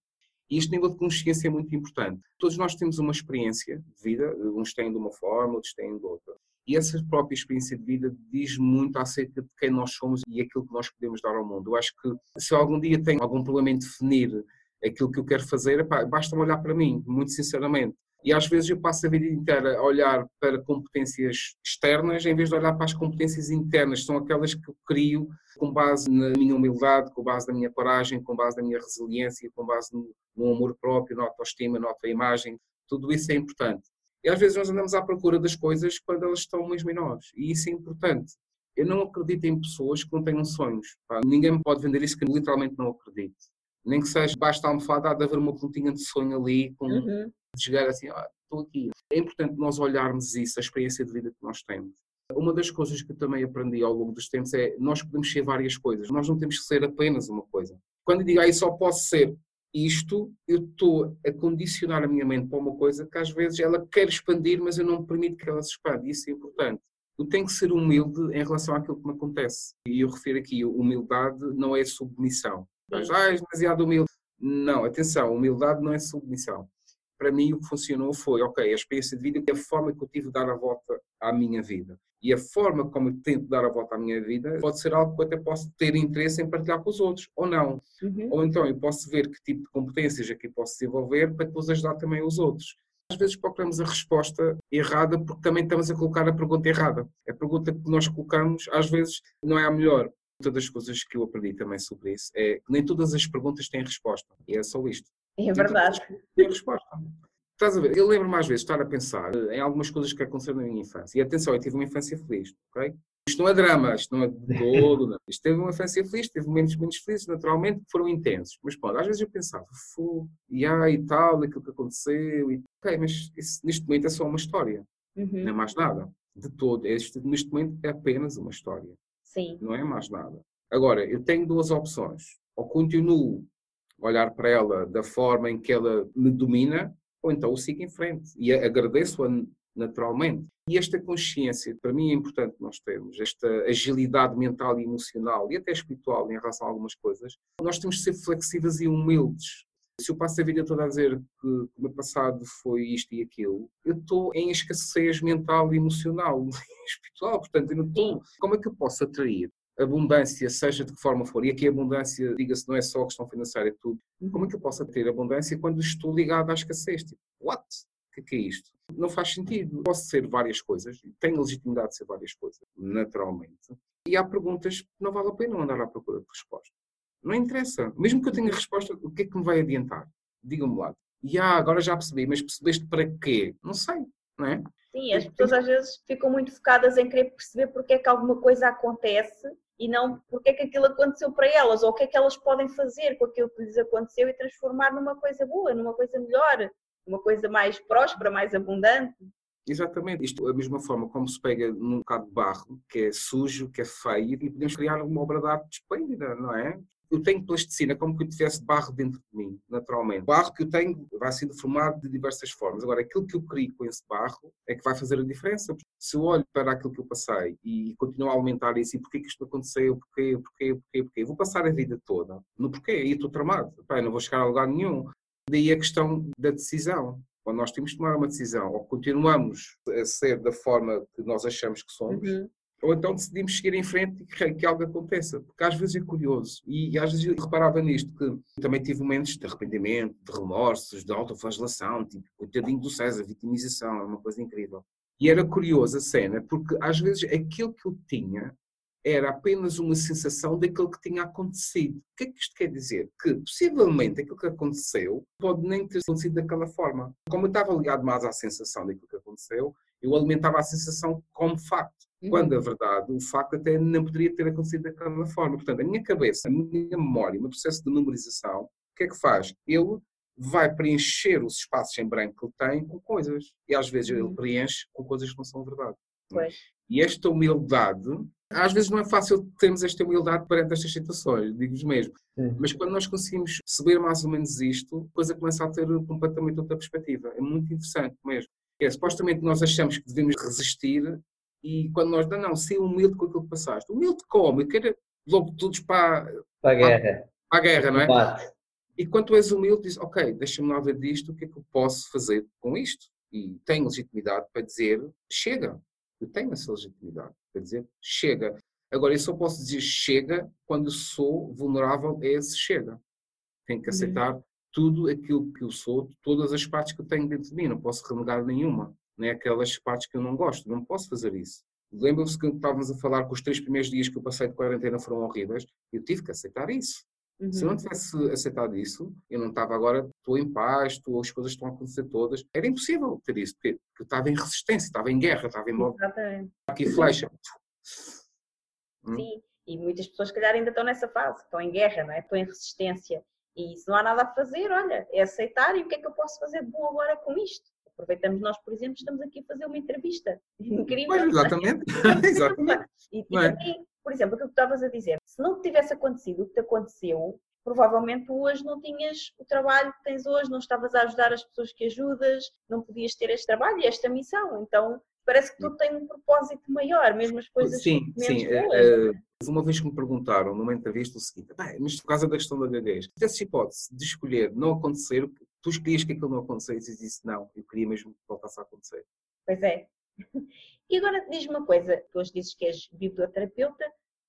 E este nível de consciência é muito importante. Todos nós temos uma experiência de vida, uns têm de uma forma, outros têm de outra. E essa própria experiência de vida diz muito acerca de quem nós somos e aquilo que nós podemos dar ao mundo. Eu acho que se algum dia tenho algum problema em definir aquilo que eu quero fazer, epá, basta olhar para mim, muito sinceramente. E às vezes eu passo a vida inteira a olhar para competências externas em vez de olhar para as competências internas, são aquelas que eu crio com base na minha humildade, com base na minha coragem, com base na minha resiliência, com base no, no amor próprio, na autoestima, na autoimagem. Tudo isso é importante. E às vezes nós andamos à procura das coisas quando elas estão mesmo em nós. E isso é importante. Eu não acredito em pessoas que não tenham sonhos. Pá. Ninguém me pode vender isso que eu literalmente não acredito. Nem que seja, basta a almofada, há de haver uma pontinha de sonho ali, com, uhum de chegar assim, ah, estou aqui. É importante nós olharmos isso, a experiência de vida que nós temos. Uma das coisas que eu também aprendi ao longo dos tempos é nós podemos ser várias coisas, nós não temos que ser apenas uma coisa. Quando eu digo, ah, só posso ser isto, eu estou a condicionar a minha mente para uma coisa que às vezes ela quer expandir, mas eu não permito que ela se expanda. Isso é importante. Eu tenho que ser humilde em relação àquilo que me acontece. E eu refiro aqui, humildade não é submissão. Mas, ah, és demasiado humilde. Não, atenção, humildade não é submissão para mim o que funcionou foi, ok, a experiência de vida é a forma que eu tive de dar a volta à minha vida. E a forma como eu tento dar a volta à minha vida pode ser algo que eu até posso ter interesse em partilhar com os outros, ou não. Uhum. Ou então eu posso ver que tipo de competências é que eu posso desenvolver para depois ajudar também os outros. Às vezes procuramos a resposta errada porque também estamos a colocar a pergunta errada. A pergunta que nós colocamos às vezes não é a melhor. Uma das coisas que eu aprendi também sobre isso é que nem todas as perguntas têm resposta. E é só isto. É verdade. Tem resposta. Estás a ver? Eu lembro-me às vezes de estar a pensar em algumas coisas que aconteceram na minha infância. E atenção, eu tive uma infância feliz, ok? Isto não é drama, isto não é de todo. Não. Isto teve uma infância feliz, teve momentos menos felizes, naturalmente, que foram intensos. Mas pronto, às vezes eu pensava, fu, e ah, e tal, aquilo que aconteceu. E... Ok, mas isso, neste momento é só uma história, Uhum. não é mais nada. De todo. Este, neste momento é apenas uma história, Sim. não é mais nada. Agora, eu tenho duas opções. Ou continuo a olhar para ela da forma em que ela me domina, ou então eu sigo em frente e agradeço-a naturalmente. E esta consciência, para mim é importante nós termos, esta agilidade mental e emocional e até espiritual em relação a algumas coisas, nós temos de ser flexíveis e humildes. Se eu passo a vida toda a dizer que o meu passado foi isto e aquilo, eu estou em escassez mental emocional espiritual, portanto eu não estou. Como é que eu posso atrair abundância, seja de que forma for, e aqui abundância, diga-se, não é só a questão financeira, é tudo. Como é que eu posso ter abundância quando estou ligado à escassez? Tipo, what? O que é, isto? Não faz sentido. Posso ser várias coisas, tenho legitimidade de ser várias coisas, naturalmente. E há perguntas que não vale a pena andar à procura de resposta. Não interessa. Mesmo que eu tenha resposta, o que é que me vai adiantar? Digam-me lá. E ah, agora já percebi, mas percebeste para quê? Não sei, não é? Sim, as pessoas às vezes ficam muito focadas em querer perceber porque é que alguma coisa acontece e não porque é que aquilo aconteceu para elas, ou o que é que elas podem fazer com aquilo que lhes aconteceu e transformar numa coisa boa, numa coisa melhor, uma coisa mais próspera, mais abundante. Exatamente. Isto é a mesma forma como se pega num bocado de barro, que é sujo, que é feio, e podemos criar uma obra de arte esplêndida, não é? Eu tenho plasticina como que eu tivesse barro dentro de mim, naturalmente. O barro que eu tenho vai sendo formado de diversas formas. Agora, aquilo que eu crio com esse barro é que vai fazer a diferença. Se eu olho para aquilo que eu passei e continuo a alimentar isso, e porquê que isto aconteceu, porquê, porquê, porquê, porquê, vou passar a vida toda no porquê, e estou tramado. Pai, não vou chegar a lugar nenhum. Daí a questão da decisão. Quando nós temos de tomar uma decisão, ou continuamos a ser da forma que nós achamos que somos, Uhum. Ou então decidimos seguir em frente e que, algo aconteça. Porque às vezes é curioso. E, às vezes eu reparava nisto, que também tive momentos de arrependimento, de remorsos, de autoflagelação, tipo, coitadinho do César, vitimização, é uma coisa incrível. E era curiosa a cena, porque às vezes aquilo que eu tinha era apenas uma sensação daquilo que tinha acontecido. O que é que isto quer dizer? Que possivelmente aquilo que aconteceu pode nem ter acontecido daquela forma. Como eu estava ligado mais à sensação daquilo que aconteceu, eu alimentava a sensação como facto. Quando, a verdade, o facto até não poderia ter acontecido daquela forma. Portanto, a minha cabeça, a minha memória, o meu processo de memorização, o que é que faz? Ele vai preencher os espaços em branco que ele tem com coisas. E às vezes ele Uhum. preenche com coisas que não são verdade. Pois. E esta humildade, às vezes não é fácil termos esta humildade perante estas situações, digo-vos mesmo. Sim. Mas quando nós conseguimos perceber mais ou menos isto, a coisa começa a ter completamente outra perspectiva. É muito interessante mesmo. É, supostamente nós achamos que devemos resistir e quando nós, não, não, ser humilde com aquilo que passaste. Humilde como? Eu quero logo todos para, Para a guerra. para a guerra, não é? Combate. E quando tu és humilde, dizes, ok, deixa-me lá ver disto, o que é que eu posso fazer com isto? E tenho legitimidade para dizer, chega. Eu tenho essa legitimidade para dizer, chega. Agora, eu só posso dizer chega quando sou vulnerável a esse chega. Tenho que Uhum. aceitar tudo aquilo que eu sou, todas as partes que eu tenho dentro de mim, não posso renegar nenhuma, nem aquelas partes que eu não gosto, não posso fazer isso. Lembram-se que estávamos a falar que os três primeiros dias que eu passei de quarentena foram horríveis, eu tive que aceitar isso. Se eu não Uhum. tivesse aceitado isso, eu não estava agora, estou em paz, estou, as coisas estão a acontecer todas. Era impossível ter isso, porque eu estava em resistência, estava em guerra, estava em modo Exatamente. aqui flecha. Hum. Sim, e muitas pessoas, se calhar, ainda estão nessa fase, estão em guerra, não é? Estão em resistência. E se não há nada a fazer, olha, é aceitar e o que é que eu posso fazer de bom agora com isto? Aproveitamos nós, por exemplo, estamos aqui a fazer uma entrevista. Incrível. Pois, exatamente. exatamente. E, e é? também, por exemplo, aquilo que tu estavas a dizer, se não te tivesse acontecido o que te aconteceu, provavelmente tu hoje não tinhas o trabalho que tens hoje, não estavas a ajudar as pessoas que ajudas, não podias ter este trabalho e esta missão. Então, parece que tudo tem um propósito maior, mesmo as coisas Sim, menos sim. boas. eh, eh, uma vez que me perguntaram numa entrevista o seguinte, "Bem, mas por causa da questão da gaguez, se tivesse hipótese de escolher não acontecer, Tu escolhias que aquilo não acontecesse e disse não, eu queria mesmo que voltasse a acontecer. Pois é. E agora diz-me uma coisa, tu hoje dizes que és biblioterapeuta,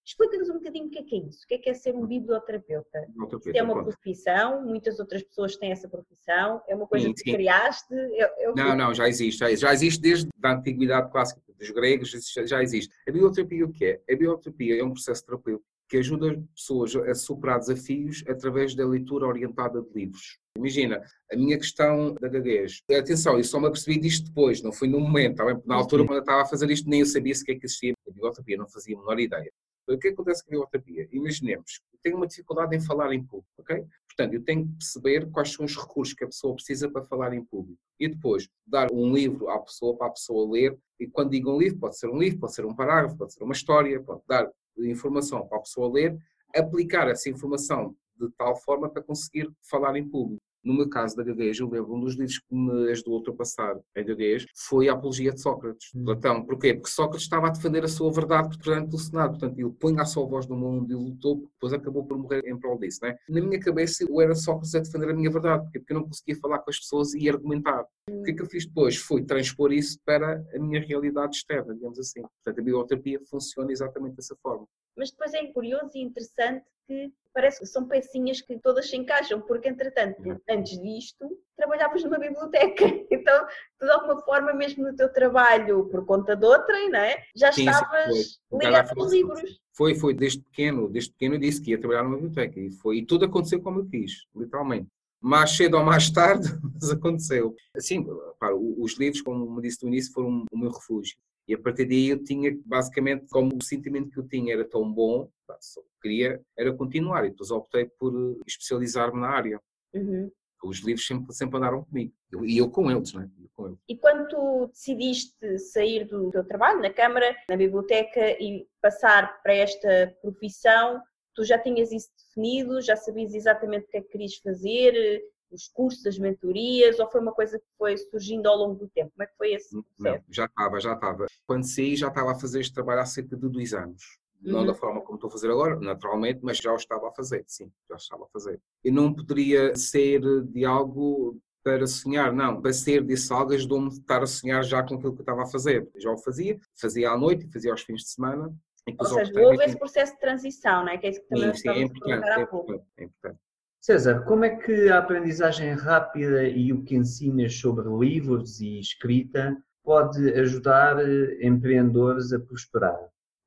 explica-nos um bocadinho o que é, que é isso, o que é, que é ser um biblioterapeuta? Biblioterapeuta, é uma pronto. profissão, muitas outras pessoas têm essa profissão, é uma coisa Sim, que sim. criaste? É, é o quê? Não, não, já existe, já existe. Desde a antiguidade clássica dos gregos, já- já existe. A biblioterapia o que é? A biblioterapia é um processo terapêutico que ajuda as pessoas a superar desafios através da leitura orientada de livros. Imagina, a minha questão da gaguez. Atenção, eu só me apercebi disto depois, não foi no momento. tá? Na altura, quando eu estava a fazer isto, nem eu sabia sequer que existia a biblioterapia, não fazia a menor ideia. O que acontece com a biblioterapia? Imaginemos, eu tenho uma dificuldade em falar em público, ok? Portanto, eu tenho que perceber quais são os recursos que a pessoa precisa para falar em público. E depois, dar um livro à pessoa, para a pessoa ler. E quando digo um livro, pode ser um livro, pode ser um parágrafo, pode ser uma história, pode dar informação para a pessoa ler, aplicar essa informação de tal forma para conseguir falar em público. No meu caso da gaguez, eu lembro um dos livros que me ajudou a ultrapassar a gaguez foi a Apologia de Sócrates, Hum. Platão. Porquê? Porque Sócrates estava a defender a sua verdade perante do Senado. Portanto, ele põe a sua voz no mundo e lutou, depois acabou por morrer em prol disso. Né? Na minha cabeça, eu era Sócrates a defender a minha verdade, porque porque eu não conseguia falar com as pessoas e argumentar. O que é que eu fiz depois? Foi transpor isso para a minha realidade externa, digamos assim. Portanto, a biblioterapia funciona exatamente dessa forma. Mas depois é curioso e interessante que parece que são pecinhas que todas se encaixam, porque entretanto, Uhum. antes disto, trabalhavas numa biblioteca. Então, tu de alguma forma, mesmo no teu trabalho por conta de outrem, não é? Já Sim, estavas ligado foi. livros. Foi, foi, desde pequeno, desde pequeno eu disse que ia trabalhar numa biblioteca e, foi, e tudo aconteceu como eu quis, literalmente. Mais cedo ou mais tarde, mas aconteceu. Assim, para, os livros, como me disse no início, foram o meu refúgio. E a partir daí eu tinha, basicamente, como o sentimento que eu tinha era tão bom, só queria era continuar. E depois optei por eh, especializar-me na área. Uhum. Os livros sempre, sempre andaram comigo. Eu- E eu com eles, né? Eu com eles. E quando tu decidiste sair do teu trabalho na Câmara, na biblioteca e passar para esta profissão, tu já tinhas isso definido, já sabias exatamente o que é que querias fazer, os cursos, as mentorias, ou foi uma coisa que foi surgindo ao longo do tempo? Como é que foi esse Não, processo? já estava, já estava. Quando saí, já estava a fazer este trabalho há cerca de dois anos. Não Uhum. da forma como estou a fazer agora, naturalmente, mas já o estava a fazer, sim, já estava a fazer. E não poderia ser de algo para sonhar, não. Para ser desse algo, ajudou-me a estar a sonhar já com aquilo que eu estava a fazer. Já o fazia, fazia à noite, fazia aos fins de semana. Ou seja, houve esse processo de transição, não é? Que é isso que também Sim, sim, é a importante, é importante, é importante. César, como é que a aprendizagem rápida e o que ensinas sobre livros e escrita pode ajudar eh, empreendedores a prosperar?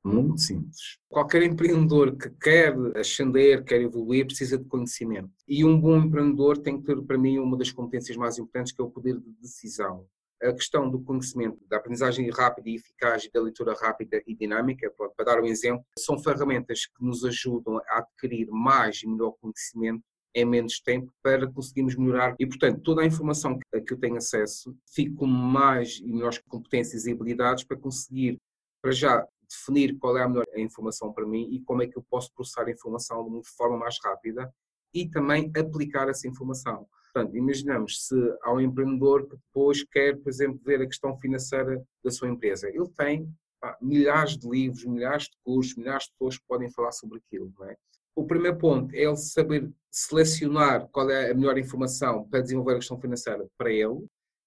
Muito simples. Qualquer empreendedor que quer ascender, quer evoluir, precisa de conhecimento. E um bom empreendedor tem que ter, para mim, uma das competências mais importantes, que é o poder de decisão. A questão do conhecimento, da aprendizagem rápida e eficaz e da leitura rápida e dinâmica, para dar um exemplo, são ferramentas que nos ajudam a adquirir mais e melhor conhecimento em menos tempo para conseguirmos melhorar. E, portanto, toda a informação que eu tenho acesso, fico com mais e melhores competências e habilidades para conseguir, para já, definir qual é a melhor informação para mim e como é que eu posso processar a informação de uma forma mais rápida e também aplicar essa informação. Portanto, imaginamos se há um empreendedor que depois quer, por exemplo, ver a questão financeira da sua empresa. Ele tem pá, milhares de livros, milhares de cursos, milhares de pessoas que podem falar sobre aquilo. Não é? O primeiro ponto é ele saber selecionar qual é a melhor informação para desenvolver a questão financeira para ele.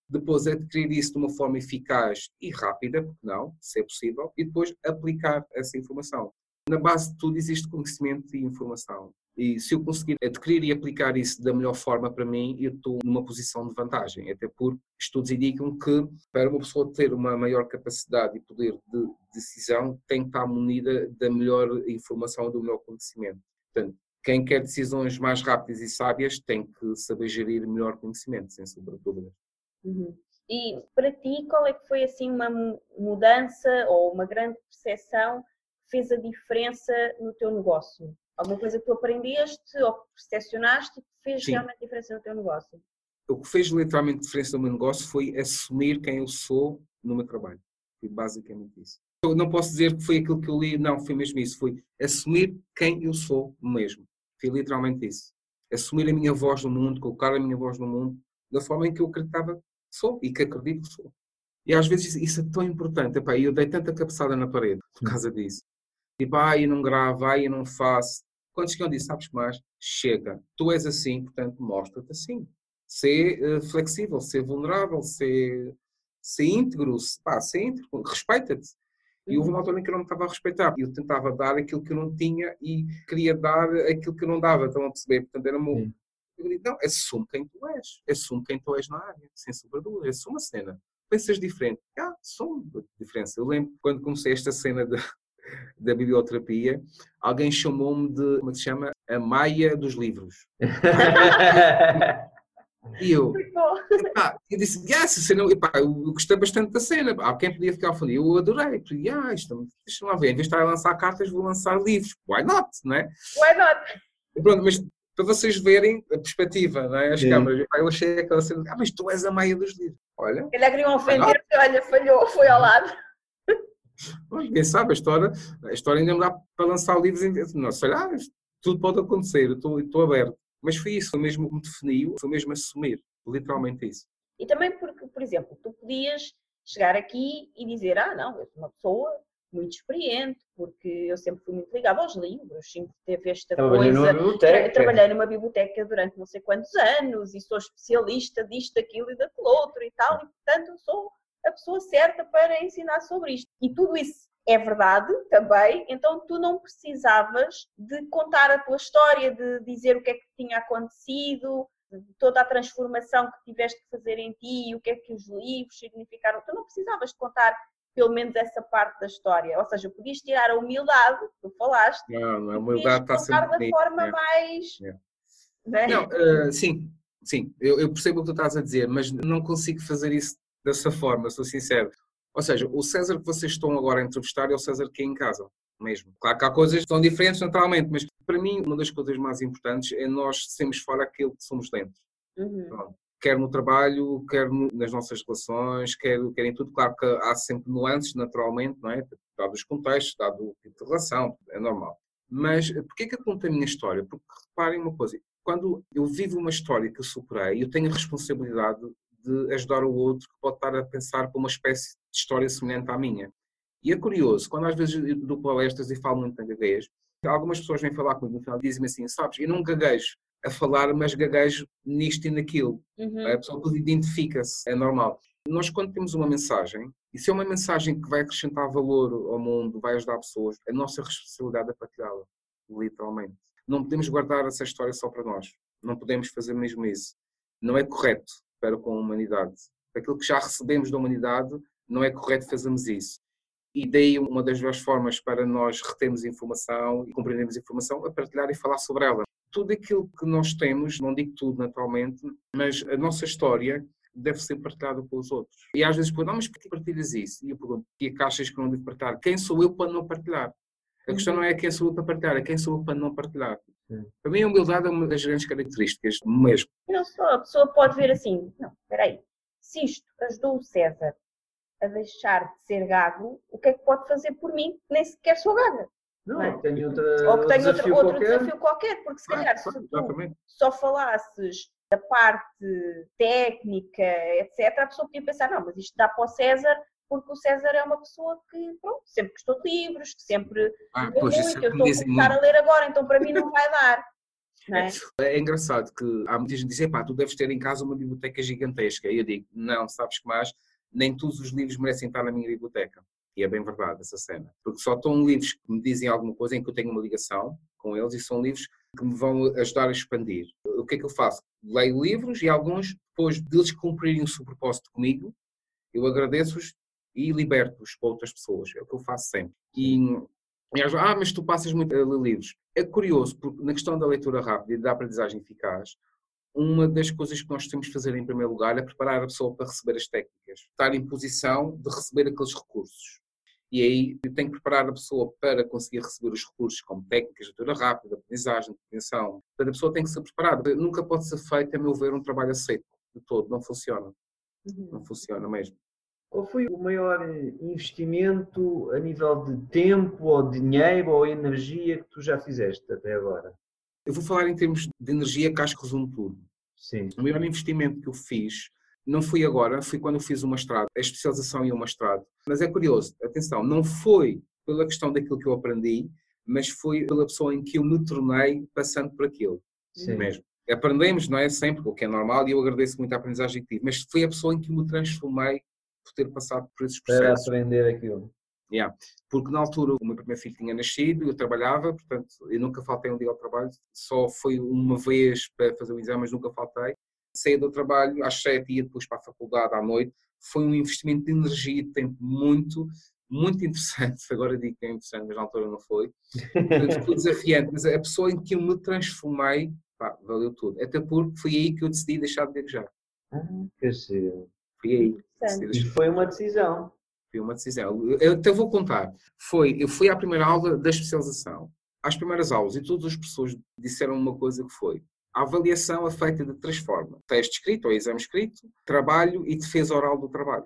Depois adquirir isso de uma forma eficaz e rápida, porque não, se é possível, e depois aplicar essa informação. Na base de tudo existe conhecimento e informação. E se eu conseguir adquirir e aplicar isso da melhor forma para mim, eu estou numa posição de vantagem. Até porque estudos indicam que para uma pessoa ter uma maior capacidade e poder de decisão, tem que estar munida da melhor informação e do melhor conhecimento. Portanto, quem quer decisões mais rápidas e sábias tem que saber gerir melhor conhecimento, sem sombra de dúvida. Uhum. E para ti, qual é que foi assim uma mu- mudança ou uma grande percepção que fez a diferença no teu negócio? Alguma coisa que tu aprendeste ou que percepcionaste que fez Sim. realmente diferença no teu negócio? O que fez literalmente diferença no meu negócio foi assumir quem eu sou no meu trabalho. Foi basicamente isso. Eu não posso dizer que foi aquilo que eu li, não, foi mesmo isso. Foi assumir quem eu sou mesmo. Foi literalmente isso. Assumir a minha voz no mundo, colocar a minha voz no mundo da forma em que eu acreditava que sou e que acredito que sou. E às vezes isso é tão importante. Epá, eu dei tanta cabeçada na parede por causa disso. Tipo, ai, eu não gravo, ai, eu não faço. Quando chegam disse, sabes que mais? Chega. Tu és assim, portanto, mostra-te assim. ser uh, flexível, ser vulnerável, ser, ser íntegro, pá, ser íntegro, respeita-te. E houve uma altura em que eu não me estava a respeitar. Eu tentava dar aquilo que eu não tinha e queria dar aquilo que eu não dava. Estão a perceber? Portanto, era uma... Eu digo, não, assume quem tu és. Assume quem tu és na área, sem sobredúvida. Assume a cena. Pensas diferente. Ah, a diferença. Eu lembro quando comecei esta cena de, da biblioterapia, alguém chamou-me de, como é se chama? A Maia dos livros. E eu, epá, eu disse, yes, cena, epá, eu gostei bastante da cena. Há quem podia ficar falando, eu adorei. Falei, ah, isto, deixa lá ver, em vez de estar a lançar cartas, vou lançar livros. Why not, não é? Why not? Pronto, mas para vocês verem a perspectiva, não é? As Sim. câmaras. Eu achei aquela cena, ah, mas tu és a Maia dos livros. Olha. Ele é queria ofender olha, falhou, foi ao lado. Quem sabe, a história, a história ainda me dá para lançar livros. Não, sei lá, tudo pode acontecer, eu estou, estou aberto. Mas foi isso, foi mesmo que me definiu, foi mesmo assumir, literalmente isso. E também porque, por exemplo, tu podias chegar aqui e dizer, ah não, eu sou uma pessoa muito experiente, porque eu sempre fui muito ligada aos livros, sempre teve esta Trabalhei coisa. Numa tra trabalhei numa biblioteca durante não sei quantos anos e sou especialista disto, daquilo e daquilo outro e tal, e portanto sou a pessoa certa para ensinar sobre isto. E tudo isso é verdade também, então tu não precisavas de contar a tua história, de dizer o que é que tinha acontecido, de toda a transformação que tiveste que fazer em ti, o que é que os livros significaram. Tu não precisavas de contar pelo menos essa parte da história, ou seja, podias tirar a humildade, tu falaste, não, a humildade está sempre da forma é. mais. É. Né? Não, uh, sim, sim, eu, eu percebo o que tu estás a dizer, mas não consigo fazer isso dessa forma, sou sincero. Ou seja, o César que vocês estão agora a entrevistar é o César que é em casa, mesmo. Claro que há coisas que são diferentes naturalmente, mas para mim uma das coisas mais importantes é nós sermos fora aquilo que somos dentro. Uhum. Quer no trabalho, quer nas nossas relações, quer, quer em tudo. Claro que há sempre nuances, naturalmente, não é? Dado os contextos, dado o tipo de relação, é normal. Mas porquê que eu conto a minha história? Porque reparem uma coisa, quando eu vivo uma história que eu superei, eu tenho a responsabilidade de ajudar o outro que pode estar a pensar por uma espécie de história semelhante à minha. E é curioso, quando às vezes eu dou palestras e falo muito em gaguez, algumas pessoas vêm falar comigo no final e dizem-me assim, sabes, eu não gaguejo a falar, mas gaguejo nisto e naquilo. Uhum. A pessoa identifica-se, é normal. Nós quando temos uma mensagem, e se é uma mensagem que vai acrescentar valor ao mundo, vai ajudar pessoas, a nossa responsabilidade é partilhá-la, literalmente. Não podemos guardar essa história só para nós. Não podemos fazer mesmo isso. Não é correto para com a humanidade. Aquilo que já recebemos da humanidade, não é correto fazermos isso. E daí uma das duas formas para nós retermos informação e compreendermos informação é partilhar e falar sobre ela. Tudo aquilo que nós temos, não digo tudo naturalmente, mas a nossa história deve ser partilhada pelos outros. E às vezes, não, mas por que partilhas isso? E eu pergunto, e que achas que não devo partilhar? Quem sou eu para não partilhar? A questão não é quem sou eu para partilhar, é quem sou eu para não partilhar. Para mim, a humildade é uma das grandes características mesmo. Não só, a pessoa pode ver assim, não, espera aí, se isto ajudou o César a deixar de ser gago, o que é que pode fazer por mim? Nem sequer sou gaga. Não, não é? tenho outra, Ou que tenho outro, outro qualquer. desafio qualquer, porque se calhar se tu só falasses da parte técnica, etc., a pessoa podia pensar, não, mas isto dá para o César porque o César é uma pessoa que, pronto, sempre gostou de livros, que sempre ah, pois, muito, eu estou a começar a ler agora, então para mim não vai dar. É? é? engraçado que há muita gente que diz, pá, tu deves ter em casa uma biblioteca gigantesca. E eu digo, não, sabes que mais, nem todos os livros merecem estar na minha biblioteca. E é bem verdade essa cena. Porque só estão livros que me dizem alguma coisa em que eu tenho uma ligação com eles e são livros que me vão ajudar a expandir. O que é que eu faço? Leio livros e alguns, depois deles cumprirem o seu propósito comigo, eu agradeço-os e liberto-os para outras pessoas. É o que eu faço sempre. E, e ah, mas tu passas muito a ler livros. É curioso, porque na questão da leitura rápida e da aprendizagem eficaz, uma das coisas que nós temos de fazer em primeiro lugar é preparar a pessoa para receber as técnicas, estar em posição de receber aqueles recursos. E aí eu tenho que preparar a pessoa para conseguir receber os recursos como técnicas de leitura rápida, aprendizagem, atenção. Portanto, a pessoa tem que ser preparada. Nunca pode ser feito, a meu ver, um trabalho aceito de todo. Não funciona. Uhum. Não funciona mesmo. Qual foi o maior investimento a nível de tempo, ou dinheiro, ou energia que tu já fizeste até agora? Eu vou falar em termos de energia, que acho que resume tudo. Sim. O maior investimento que eu fiz não foi agora, foi quando eu fiz o mestrado, a especialização em um mestrado. Mas é curioso, atenção, não foi pela questão daquilo que eu aprendi, mas foi pela pessoa em que eu me tornei passando por aquilo. Sim. Mesmo. aprendemos, não é? Sempre, o que é normal, e eu agradeço muito a aprendizagem que tive, mas foi a pessoa em que me transformei por ter passado por esses processos. Para aprender aquilo. Yeah. Porque na altura o meu primeiro filho tinha nascido, eu trabalhava, portanto eu nunca faltei um dia ao trabalho, só foi uma vez para fazer o exame, mas nunca faltei. Saí do trabalho às sete e ia depois para a faculdade à noite. Foi um investimento de energia e de tempo muito, muito interessante. Agora digo que é interessante, mas na altura não foi. Portanto, foi desafiante, mas a pessoa em que eu me transformei, pá, valeu tudo. Até porque foi aí que eu decidi deixar de gaguejar. Ah, que giro. Foi aí. E foi uma decisão. Foi uma decisão. Eu até vou contar. Foi, eu fui à primeira aula da especialização. Às primeiras aulas, e todas as pessoas disseram uma coisa que foi. A avaliação é feita de três formas. Teste escrito ou exame escrito, trabalho e defesa oral do trabalho.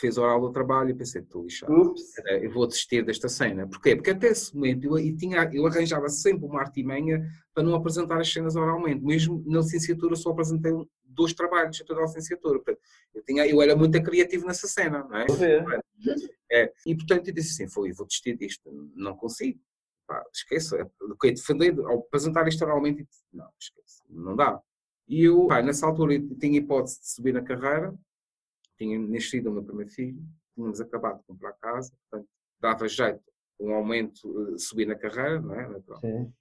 Defesa oral do trabalho, e pensei, estou lixado. Ups. Eu vou desistir desta cena. Porquê? Porque até esse momento eu, eu, tinha, eu arranjava sempre uma artimanha para não apresentar as cenas oralmente. Mesmo na licenciatura só apresentei dois trabalhos em toda a licenciatura. Portanto, eu, tinha, eu era muito criativo nessa cena, não é? é. E portanto eu disse assim, foi, vou desistir disto, não consigo. Pá, esqueça, okay, defender, ao apresentar isto oralmente, não, esqueça, não dá. E eu, pá, nessa altura, eu tinha hipótese de subir na carreira, tinha nascido o meu primeiro filho, tínhamos acabado de comprar casa, portanto, dava jeito um aumento, uh, subir na carreira, não é? Sim.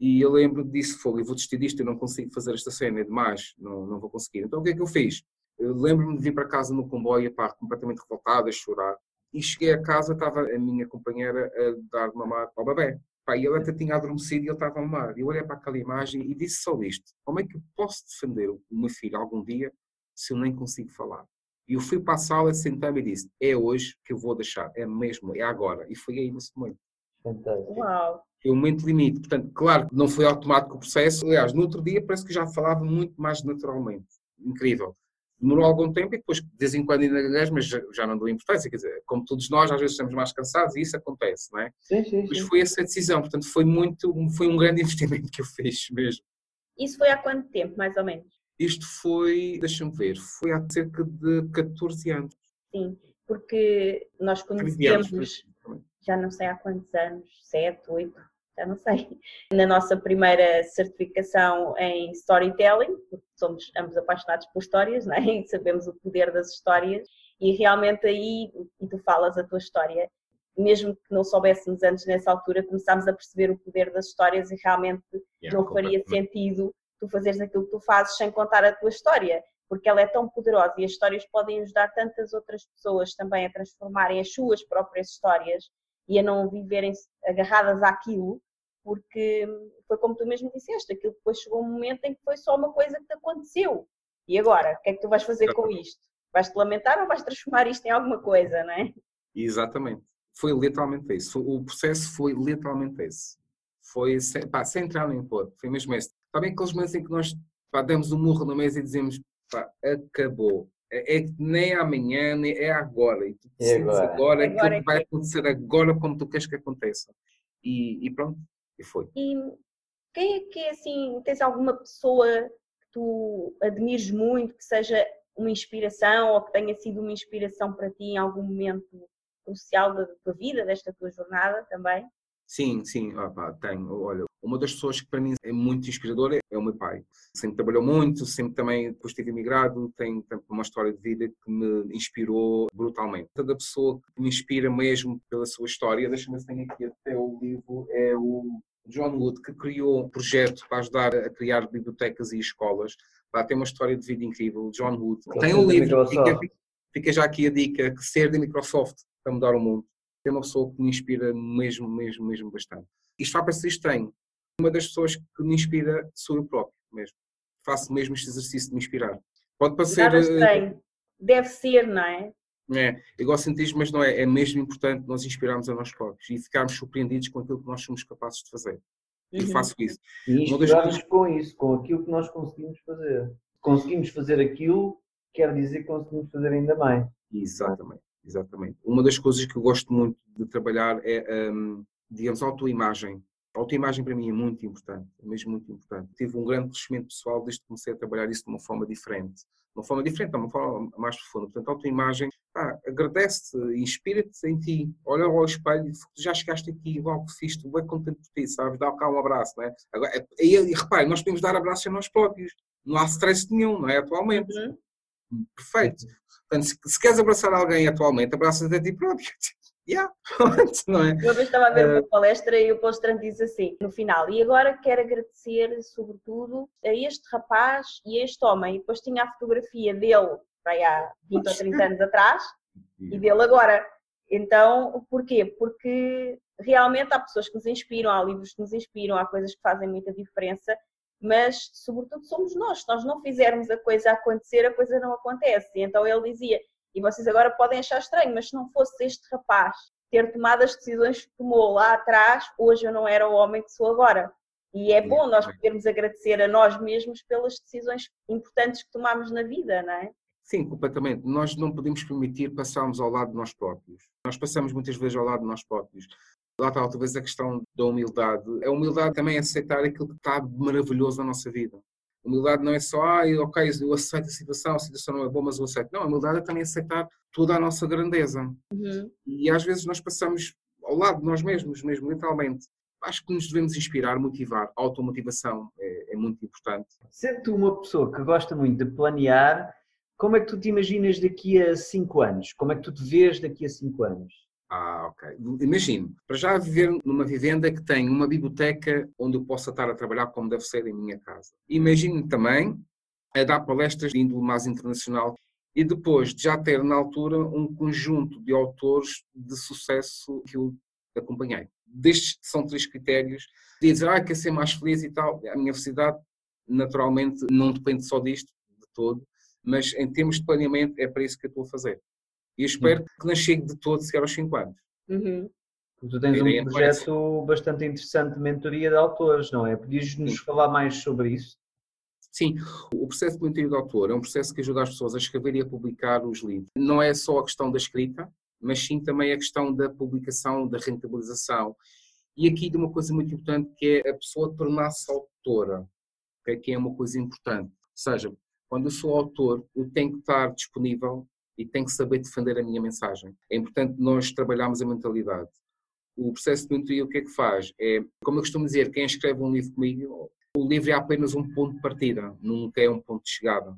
E eu lembro disso, foi, eu vou desistir disto, eu não consigo fazer esta cena, é demais, não, não vou conseguir. Então o que é que eu fiz? Lembro-me de vir para casa no comboio, pá, completamente revoltado, a chorar. E cheguei a casa, estava a minha companheira a dar mamar ao bebê. Pá, e ele até tinha adormecido e ele estava a mamar. E eu olhei para aquela imagem e disse só isto: como é que eu posso defender o meu filho algum dia se eu nem consigo falar? E eu fui para a sala, sentei-me e disse: é hoje que eu vou deixar, é mesmo, é agora. E foi aí nesse momento. Fantástico. Uau! É o momento limite. Portanto, claro que não foi automático o processo. Aliás, no outro dia parece que já falava muito mais naturalmente. Incrível demorou algum tempo e depois de vez em quando ainda gaguejo, mas já, já não dou importância, quer dizer, como todos nós às vezes estamos mais cansados e isso acontece, não é? Sim, sim, Mas sim. foi essa decisão, portanto foi muito, foi um grande investimento que eu fiz mesmo. Isso foi há quanto tempo, mais ou menos? Isto foi, deixa-me ver, foi há cerca de 14 anos. Sim, porque nós 13 anos, conhecemos, já não sei há quantos anos, sete, oito, já não sei, na nossa primeira certificação em storytelling, porque somos ambos apaixonados por histórias, não é? E sabemos o poder das histórias, e realmente aí, e tu falas a tua história, mesmo que não soubéssemos antes nessa altura, começámos a perceber o poder das histórias e realmente Yeah, não faria sentido tu fazeres aquilo que tu fazes sem contar a tua história, porque ela é tão poderosa e as histórias podem ajudar tantas outras pessoas também a transformarem as suas próprias histórias e a não viverem agarradas àquilo, porque foi como tu mesmo disseste, aquilo depois chegou um momento em que foi só uma coisa que te aconteceu. E agora, o que é que tu vais fazer com isto? Vais-te lamentar ou vais transformar isto em alguma coisa, não é? Exatamente. Foi literalmente isso. O processo foi literalmente esse. Foi sem, pá, sem entrar nem pôr. Foi mesmo esse. Está bem aqueles momentos em que nós pá, damos um murro na mesa e dizemos pá, acabou. É, é que nem amanhã, nem é agora. E tu É decides agora. agora, Agora aquilo é que vai que- acontecer agora como tu queres que aconteça. E, e pronto, e foi. E quem é que é assim, tens alguma pessoa que tu admires muito, que seja uma inspiração ou que tenha sido uma inspiração para ti em algum momento crucial da tua vida, desta tua jornada também? Sim, sim, ah, pá, tenho. Olha, uma das pessoas que para mim é muito inspiradora é o meu pai. Sempre trabalhou muito, sempre também, depois de ter emigrado, tem, tem uma história de vida que me inspirou brutalmente. Toda pessoa que me inspira mesmo pela sua história, deixa-me ver tenho aqui até o livro, é o John Wood, que criou um projeto para ajudar a criar bibliotecas e escolas. Pá, tem uma história de vida incrível, John Wood. Tem um livro, fica, fica já aqui a dica, que ser da Microsoft para mudar o mundo é uma pessoa que me inspira mesmo, mesmo, mesmo bastante. Isto vai parecer estranho. Uma das pessoas que me inspira sou eu próprio mesmo. Faço mesmo este exercício de me inspirar. Pode parecer. Nada eh, estranho. Deve ser, não é? É, egocentrismo, mas não é. É mesmo importante nós inspirarmos a nós próprios e ficarmos surpreendidos com aquilo que nós somos capazes de fazer. Eu Uhum. faço isso. E inspirar-nos com isso, com aquilo que nós conseguimos fazer. Conseguimos fazer aquilo, quer dizer que conseguimos fazer ainda mais. Exatamente, exatamente. Uma das coisas que eu gosto muito de trabalhar é, hum, digamos, autoimagem. A autoimagem para mim é muito importante, é mesmo muito importante. Tive um grande crescimento pessoal desde que comecei a trabalhar isso de uma forma diferente. De uma forma diferente, de uma forma mais profunda. Portanto, a autoimagem, pá, agradece-te, inspira-te em ti. Olha ao espelho, já chegaste aqui, igual que fiz, bem contente por ti, sabes? Dá cá um abraço, não é? Agora, e, e repare, nós podemos dar abraço a nós próprios. Não há stress nenhum, não é? Atualmente. Uhum. Perfeito. Portanto, se, se, queres abraçar alguém atualmente, abraças a ti próprio. Yeah. não é? Uma vez estava a ver uma palestra e o palestrante diz assim, no final, e agora quero agradecer, sobretudo, a este rapaz e a este homem. E depois tinha a fotografia dele, vai há 20 ou 30 anos atrás, e dele agora. Então, porquê? Porque realmente há pessoas que nos inspiram, há livros que nos inspiram, há coisas que fazem muita diferença, mas sobretudo somos nós. Se nós não fizermos a coisa acontecer, a coisa não acontece. E então ele dizia: e vocês agora podem achar estranho, mas se não fosse este rapaz ter tomado as decisões que tomou lá atrás, hoje eu não era o homem que sou agora. E é bom nós podermos agradecer a nós mesmos pelas decisões importantes que tomamos na vida, não é? Sim, completamente. Nós não podemos permitir passarmos ao lado de nós próprios. Nós passamos muitas vezes ao lado de nós próprios. Lá está, talvez a questão da humildade. A humildade também é aceitar aquilo que está maravilhoso na nossa vida. Humildade não é só, ah, ok, eu aceito a situação, a situação não é boa, mas eu aceito. Não, a humildade é também aceitar toda a nossa grandeza. Uhum. E às vezes nós passamos ao lado de nós mesmos, mesmo literalmente. Acho que nos devemos inspirar, motivar. A automotivação é, é muito importante. Sendo tu uma pessoa que gosta muito de planear, como é que tu te imaginas daqui a 5 anos? Como é que tu te vês daqui a 5 anos? Ah, ok. Imagino, para já viver numa vivenda que tem uma biblioteca onde eu possa estar a trabalhar como deve ser em minha casa. Imagino também a dar palestras de índole mais internacional e depois de já ter na altura um conjunto de autores de sucesso que eu acompanhei. Destes são três critérios. De dizer, ah, quer ser mais feliz e tal. A minha felicidade, naturalmente, não depende só disto, de todo, mas em termos de planeamento é para isso que eu estou a fazer. E espero que não chegue de todo sequer aos 5 anos. Uhum. Tu tens um projeto bastante interessante de mentoria de autores, não é? Podias-nos falar mais sobre isso? Sim, o processo de mentoria de autor é um processo que ajuda as pessoas a escrever e a publicar os livros. Não é só a questão da escrita, mas sim também a questão da publicação, da rentabilização. E aqui de uma coisa muito importante que é a pessoa tornar-se autora, que é uma coisa importante. Ou seja, quando eu sou autor, eu tenho que estar disponível e tenho que saber defender a minha mensagem. É importante nós trabalharmos a mentalidade. O processo de mentoria o que é que faz? É, como eu costumo dizer, quem escreve um livro comigo, o livro é apenas um ponto de partida, nunca é um ponto de chegada.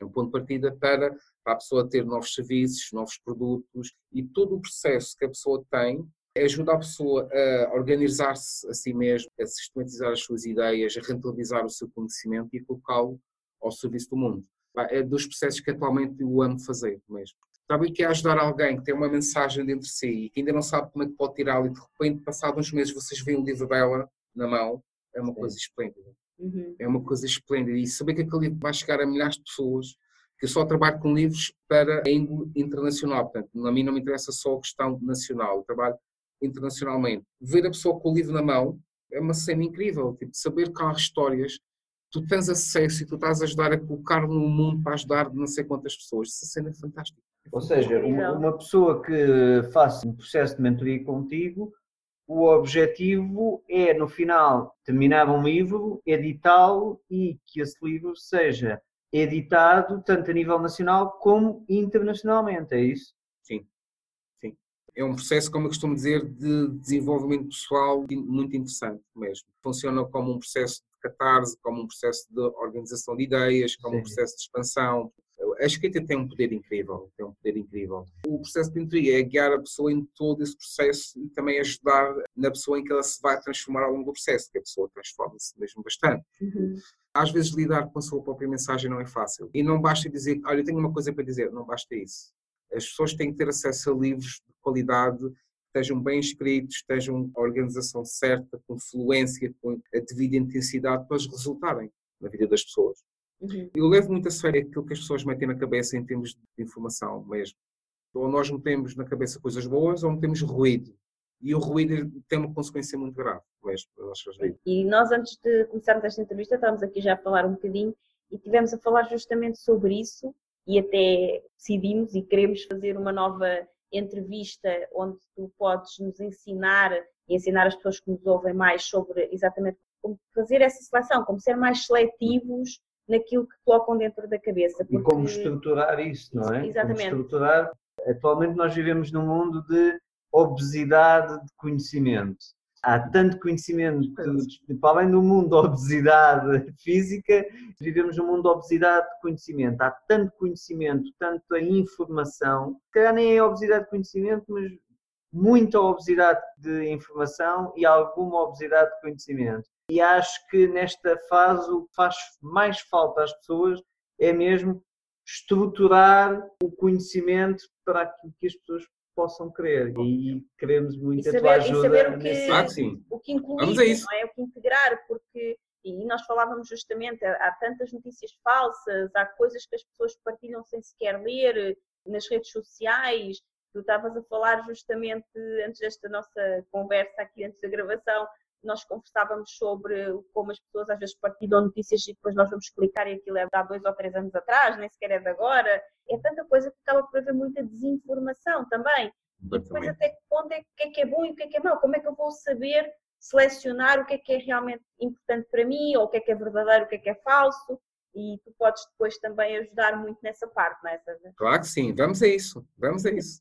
É um ponto de partida para, para a pessoa ter novos serviços, novos produtos e todo o processo que a pessoa tem ajuda a pessoa a organizar-se a si mesma, a sistematizar as suas ideias, a rentabilizar o seu conhecimento e a colocá-lo ao serviço do mundo é dos processos que atualmente eu amo fazer mesmo. Sabe que é ajudar alguém que tem uma mensagem dentro de si e que ainda não sabe como é que pode tirá-la e de repente, passados uns meses, vocês veem o livro dela na mão, é uma Sim. coisa esplêndida. Uhum. É uma coisa esplêndida. E saber que aquele livro vai chegar a milhares de pessoas, que eu só trabalho com livros para a índole internacional. Portanto, a mim não me interessa só a questão nacional, eu trabalho internacionalmente. Ver a pessoa com o livro na mão é uma cena incrível. Tipo, saber que há histórias tu tens acesso e tu estás a ajudar a colocar no mundo para ajudar não sei quantas pessoas. Essa cena é fantástica. Ou seja, uma, uma pessoa que faça um processo de mentoria contigo, o objetivo é, no final, terminar um livro, editá-lo e que esse livro seja editado tanto a nível nacional como internacionalmente, é isso? Sim, sim. É um processo, como eu costumo dizer, de desenvolvimento pessoal muito interessante mesmo. Funciona como um processo catarse, como um processo de organização de ideias, como Sim. um processo de expansão. A escrita tem um poder incrível, tem um poder incrível. O processo de mentoria é guiar a pessoa em todo esse processo e também ajudar na pessoa em que ela se vai transformar ao longo do processo, que a pessoa transforma-se mesmo bastante. Uhum. Às vezes lidar com a sua própria mensagem não é fácil. E não basta dizer, olha, eu tenho uma coisa para dizer, não basta isso. As pessoas têm que ter acesso a livros de qualidade estejam bem escritos, estejam a organização certa, com fluência, com a devida intensidade para eles resultarem na vida das pessoas. Uhum. Eu levo muito a sério aquilo que as pessoas metem na cabeça em termos de informação mesmo. Ou nós metemos na cabeça coisas boas ou metemos ruído. E o ruído tem uma consequência muito grave mesmo nas nossas vidas. E nós, antes de começarmos esta entrevista, estávamos aqui já a falar um bocadinho e tivemos a falar justamente sobre isso e até decidimos e queremos fazer uma nova entrevista onde tu podes nos ensinar e ensinar as pessoas que nos ouvem mais sobre exatamente como fazer essa seleção, como ser mais seletivos naquilo que colocam dentro da cabeça. Porque... E como estruturar isso, não é? Exatamente. Como estruturar. Atualmente nós vivemos num mundo de obesidade de conhecimento. Há tanto conhecimento, para além do mundo da obesidade física, vivemos num mundo de obesidade de conhecimento. Há tanto conhecimento, tanta informação, calhar nem é obesidade de conhecimento, mas muita obesidade de informação e alguma obesidade de conhecimento. E acho que nesta fase o que faz mais falta às pessoas é mesmo estruturar o conhecimento para aquilo que as pessoas possam querer e queremos muito saber, a tua ajuda e saber o que, nesse... Claro que sim. o que incluir, Vamos a isso. não é? o que integrar, porque e nós falávamos justamente, há tantas notícias falsas, há coisas que as pessoas partilham sem sequer ler nas redes sociais, Tu estavas a falar justamente antes desta nossa conversa aqui, antes da gravação, nós conversávamos sobre como as pessoas às vezes partilham notícias e depois nós vamos explicar e aquilo é de há dois ou três anos atrás, nem sequer é de agora. É tanta coisa que acaba por haver muita desinformação também. E depois até que ponto é que é que é bom e o que é que é mau? Como é que eu vou saber selecionar o que é que é realmente importante para mim ou o que é que é verdadeiro, o que é que é falso? E tu podes depois também ajudar muito nessa parte, não é, César? Claro que sim, vamos a isso, vamos a isso.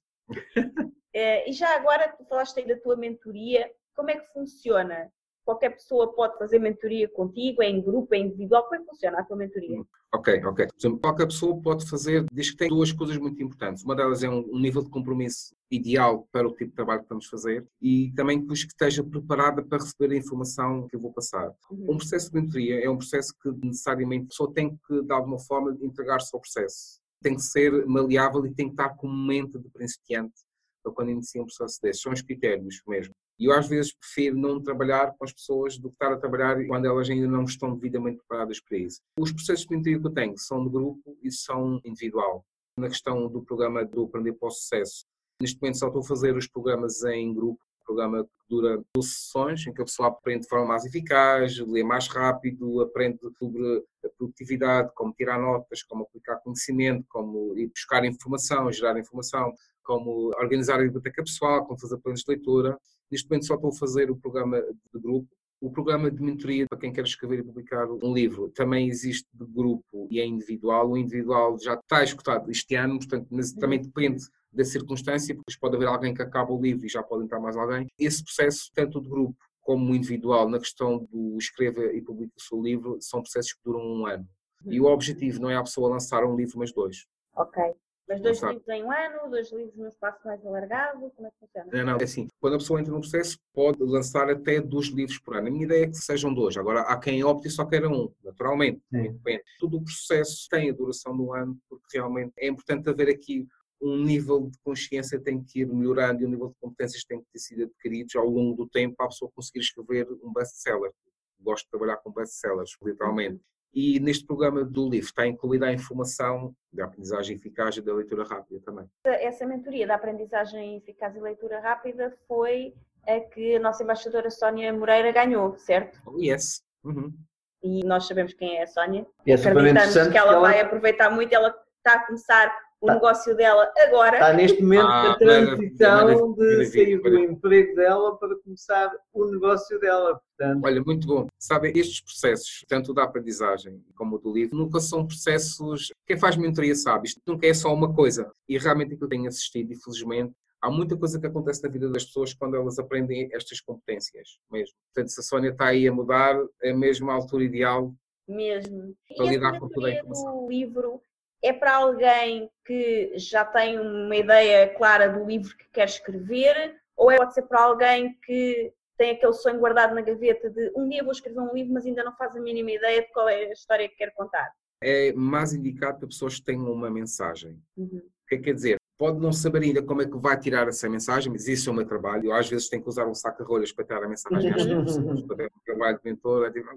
É, e já agora, tu falaste aí da tua mentoria, como é que funciona? Qualquer pessoa pode fazer mentoria contigo, é em grupo, é individual, como é que funciona a tua mentoria? Ok, ok. Por exemplo, qualquer pessoa pode fazer, diz que tem duas coisas muito importantes. Uma delas é um, um, nível de compromisso ideal para o tipo de trabalho que vamos fazer e também que esteja preparada para receber a informação que eu vou passar. Uhum. Um processo de mentoria é um processo que necessariamente a pessoa tem que, de alguma forma, entregar-se ao processo tem que ser maleável e tem que estar com mente de principiante para quando inicia um processo desses. São os critérios mesmo. E eu às vezes prefiro não trabalhar com as pessoas do que estar a trabalhar quando elas ainda não estão devidamente preparadas para isso. Os processos de mentoria que eu tenho são de grupo e são individual. Na questão do programa do Aprender para o Sucesso, neste momento só estou a fazer os programas em grupo programa que dura 12 sessões, em que a pessoa aprende de forma mais eficaz, lê mais rápido, aprende sobre a produtividade, como tirar notas, como aplicar conhecimento, como ir buscar informação, gerar informação, como organizar a biblioteca pessoal, como fazer planos de leitura. Neste momento só estou a fazer o programa de grupo. O programa de mentoria para quem quer escrever e publicar um livro também existe de grupo e é individual. O individual já está escutado este ano, portanto, mas também depende da circunstância, porque pode haver alguém que acaba o livro e já pode entrar mais alguém. Esse processo, tanto de grupo como individual, na questão do escreva e publica o seu livro, são processos que duram um ano. E o objetivo não é a pessoa lançar um livro, mas dois. Ok. Mas dois livros em um ano, dois livros num espaço mais alargado, como é que funciona? Não, não, é assim, quando a pessoa entra no processo, pode lançar até dois livros por ano. A minha ideia é que sejam dois. Agora, há quem opte e só queira um, naturalmente. Depende. Todo o processo tem a duração de um ano, porque realmente é importante haver aqui um nível de consciência tem que ir melhorando e o nível de competências tem que ter sido adquiridos ao longo do tempo para a pessoa conseguir escrever um best-seller. Gosto de trabalhar com best-sellers, literalmente. E neste programa do livro está incluída a informação da aprendizagem eficaz e da leitura rápida também. Essa mentoria da aprendizagem eficaz e leitura rápida foi a que a nossa embaixadora Sónia Moreira ganhou, certo? Oh, yes. Uhum. E nós sabemos quem é a Sónia. E é Acreditamos que ela, ela vai aproveitar muito, ela está a começar o tá. negócio dela agora. Está neste momento ah, a transição de sair do emprego dela para começar o negócio dela. Portanto... Olha, muito bom. Sabe, estes processos, tanto da aprendizagem como do livro, nunca são processos. Quem faz mentoria sabe, isto nunca é só uma coisa. E realmente aquilo que eu tenho assistido, infelizmente, há muita coisa que acontece na vida das pessoas quando elas aprendem estas competências mesmo. Portanto, se a Sónia está aí a mudar, é mesmo a altura ideal mesmo. Para e lidar com toda a informação. O livro é para alguém que já tem uma ideia clara do livro que quer escrever, ou é, pode ser para alguém que tem aquele sonho guardado na gaveta de um dia vou escrever um livro, mas ainda não faz a mínima ideia de qual é a história que quer contar. É mais indicado para pessoas que tenham uma mensagem. Uhum. O que é que quer dizer? Pode não saber ainda como é que vai tirar essa mensagem, mas isso é o meu trabalho. Eu às vezes tenho que usar um saco de rolhas para tirar a mensagem às pessoas, para ter um trabalho de mentor, é tipo,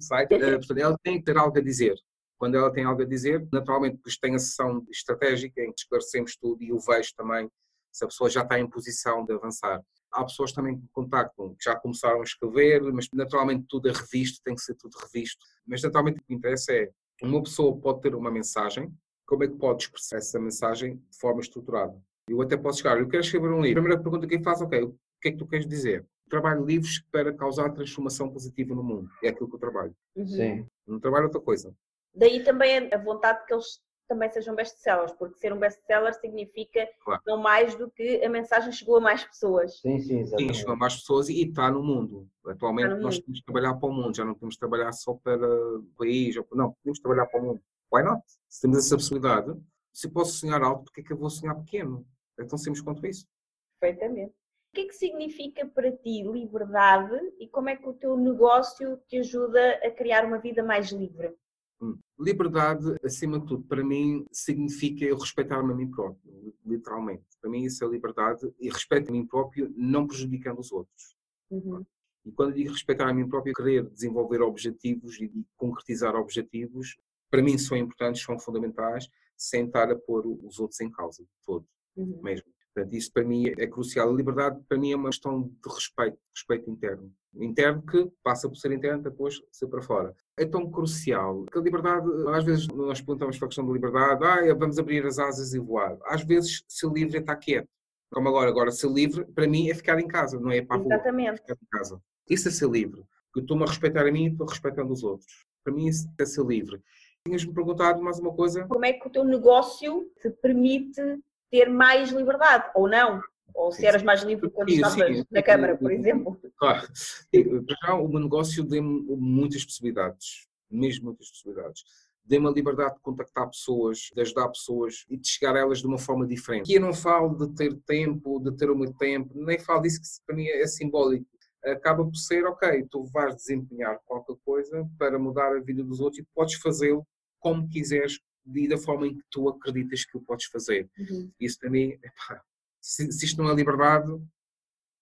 sei. Uh, portanto, ela tem que ter algo a dizer quando ela tem algo a dizer, naturalmente, depois tem a sessão estratégica em que esclarecemos tudo e eu vejo também se a pessoa já está em posição de avançar. Há pessoas também que me contactam, que já começaram a escrever, mas naturalmente tudo é revisto, tem que ser tudo revisto. Mas naturalmente o que interessa é, uma pessoa pode ter uma mensagem, como é que pode expressar essa mensagem de forma estruturada? Eu até posso chegar, eu quero escrever um livro. A primeira pergunta que eu faço, ok, o que é que tu queres dizer? Trabalho livros para causar transformação positiva no mundo. É aquilo que eu trabalho. Sim. Não trabalho outra coisa. Daí também a vontade que eles também sejam best-sellers, porque ser um best-seller significa Claro. não mais do que a mensagem chegou a mais pessoas. Sim, sim, Sim, exatamente. chegam a mais pessoas e está no mundo. Atualmente no nós mundo. temos que trabalhar para o mundo, já não temos que trabalhar só para o país. Não, temos que trabalhar para o mundo. Why not? Se temos essa possibilidade, se eu posso sonhar alto, porque é que eu vou sonhar pequeno? É tão simples quanto isso. Perfeitamente. O que é que significa para ti liberdade e como é que o teu negócio te ajuda a criar uma vida mais livre? Hum. Liberdade, acima de tudo, para mim, significa eu respeitar-me a mim próprio, literalmente. Para mim, isso é liberdade e respeito a mim próprio, não prejudicando os outros. Uhum. E quando digo respeitar a mim próprio, querer desenvolver objetivos e concretizar objetivos, para mim são importantes, são fundamentais, sem estar a pôr os outros em causa, todo, Uhum. mesmo. Portanto, isso para mim é crucial. A liberdade, para mim, é uma questão de respeito, respeito interno. Interno que passa por ser interno para depois ser para fora. É tão crucial que a liberdade, às vezes nós perguntamos para a questão da liberdade, ah, vamos abrir as asas e voar. Às vezes, ser livre é estar quieto. Como agora, agora ser livre, para mim, é ficar em casa, não é para a rua Exatamente. ficar em casa. Isso é ser livre. Eu estou-me a respeitar a mim e estou respeitando os outros. Para mim, isso é ser livre. Tinhas-me perguntado mais uma coisa? Como é que o teu negócio te permite ter mais liberdade ou não? Ou se eras mais livre quando Sim, estavas sim. na Câmara, por exemplo? Claro. Para já, o meu negócio deu-me muitas possibilidades. Mesmo muitas possibilidades. Dei-me a liberdade de contactar pessoas, de ajudar pessoas e de chegar a elas de uma forma diferente. Aqui eu não falo de ter tempo, de ter o meu tempo, nem falo disso que para mim é simbólico. Acaba por ser, ok, tu vais desempenhar qualquer coisa para mudar a vida dos outros e podes fazê-lo como quiseres e da forma em que tu acreditas que o podes fazer. Uhum. Isso para mim, epá, se, se isto não é liberdade,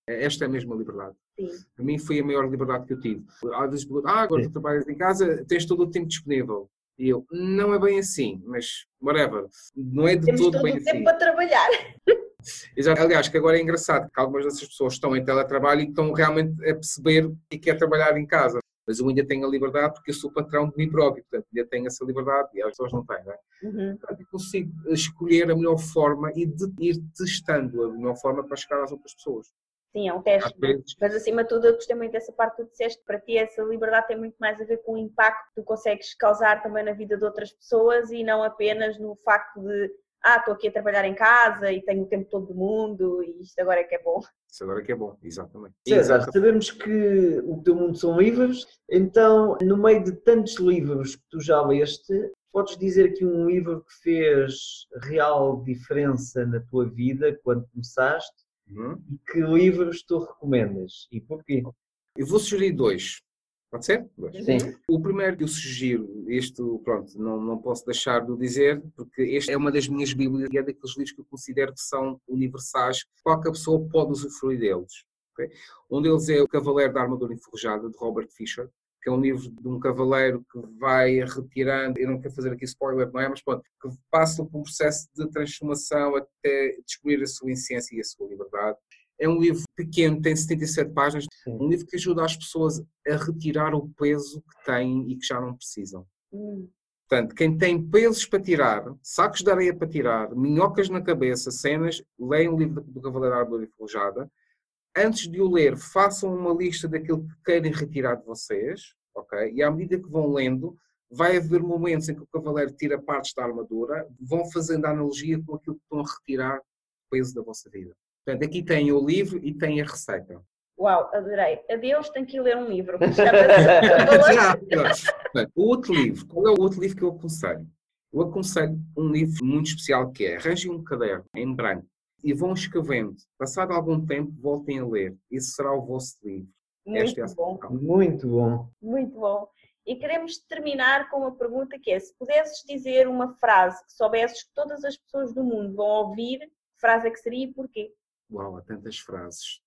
esta é mesmo a liberdade. Sim. Para mim foi a maior liberdade que eu tive. Às vezes ah, agora tu trabalhas em casa, tens todo o tempo disponível. E eu, não é bem assim, mas whatever. Não é de Temos todo todo bem o tempo assim. para trabalhar. Exato. Aliás, que agora é engraçado que algumas dessas pessoas estão em teletrabalho e estão realmente a perceber o que é trabalhar em casa. Mas eu ainda tenho a liberdade porque eu sou patrão de mim próprio, portanto ainda tenho essa liberdade e as pessoas não têm, não é? Uhum. Portanto, eu consigo escolher a melhor forma e de ir testando a melhor forma para chegar às outras pessoas. Sim, é um teste. Mas acima de tudo, eu gostei muito dessa parte que tu disseste. Para ti, essa liberdade tem muito mais a ver com o impacto que tu consegues causar também na vida de outras pessoas e não apenas no facto de, ah, estou aqui a trabalhar em casa e tenho o tempo todo do mundo e isto agora é que é bom. isso agora que é bom, exatamente. César, Exatamente. sabemos que o teu mundo são livros, então, no meio de tantos livros que tu já leste, podes dizer aqui um livro que fez real diferença na tua vida quando começaste Uhum. e que livros tu recomendas e porquê? Eu vou sugerir dois. Pode ser? Sim. O primeiro que eu sugiro, este, pronto, não, não posso deixar de dizer, porque este é uma das minhas bíblias e é daqueles livros que eu considero que são universais, qualquer pessoa pode usufruir deles. ok? Um deles é O Cavaleiro da Armadura Enferrujada, de Robert Fisher, que é um livro de um cavaleiro que vai retirando, eu não quero fazer aqui spoiler, não é? Mas pronto, que passa por um processo de transformação até descobrir a sua essência e a sua liberdade. É um livro pequeno, tem 77 páginas, Sim. um livro que ajuda as pessoas a retirar o peso que têm e que já não precisam. Hum, Portanto, quem tem pesos para tirar, sacos de areia para tirar, minhocas na cabeça, cenas, leiam o livro do Cavaleiro da Árvore Enferrujada. Antes de o ler, façam uma lista daquilo que querem retirar de vocês, ok? E à medida que vão lendo, vai haver momentos em que o cavaleiro tira partes da armadura, vão fazendo a analogia com aquilo que estão a retirar peso da vossa vida. Portanto, aqui tem o livro e tem a receita. Uau, adorei. Adeus, tenho que ir ler um livro. O outro livro, qual é o outro livro que eu aconselho? Eu aconselho um livro muito especial que é Arranjem um caderno em branco e vão escrevendo. Passado algum tempo, voltem a ler. Esse será o vosso livro. Esta é a Muito bom, solução. Muito bom. muito bom. E queremos terminar com uma pergunta que é: se pudesses dizer uma frase que soubesses que todas as pessoas do mundo vão ouvir, que frase é que seria e porquê? Uau, há tantas frases.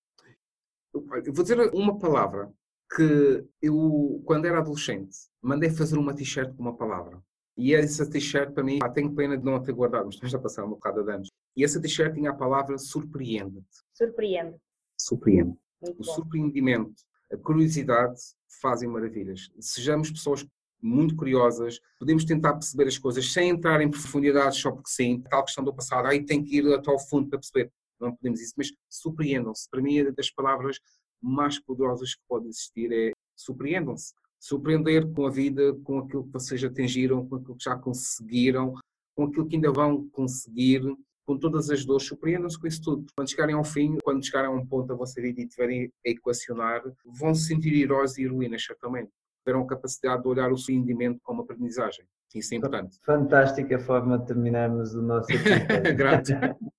Eu eu vou dizer uma palavra que eu, quando era adolescente, mandei fazer uma t-shirt com uma palavra. E essa t-shirt, para mim, tenho pena de não a ter guardado, mas já passaram um bocado de anos. E essa t-shirt tinha a palavra surpreende-te. Surpreende. Surpreende. Muito O bom. surpreendimento, a curiosidade fazem maravilhas. Sejamos pessoas muito curiosas, podemos tentar perceber as coisas sem entrar em profundidade só porque sim, tal questão do passado, aí tem que ir até ao fundo para perceber. Não podemos isso, mas surpreendam-se. Para mim, é das palavras mais poderosas que podem existir é surpreendam-se. Surpreender com a vida, com aquilo que vocês atingiram, com aquilo que já conseguiram, com aquilo que ainda vão conseguir, com todas as dores, surpreendam-se com isso tudo. Quando chegarem ao fim, quando chegarem a um ponto da vossa vida e tiverem a equacionar, vão se sentir heróis e heroínas, certamente. Terão capacidade de olhar o surpreendimento como aprendizagem. Isso é importante. Fantástica forma de terminarmos o nosso episódio. Grato.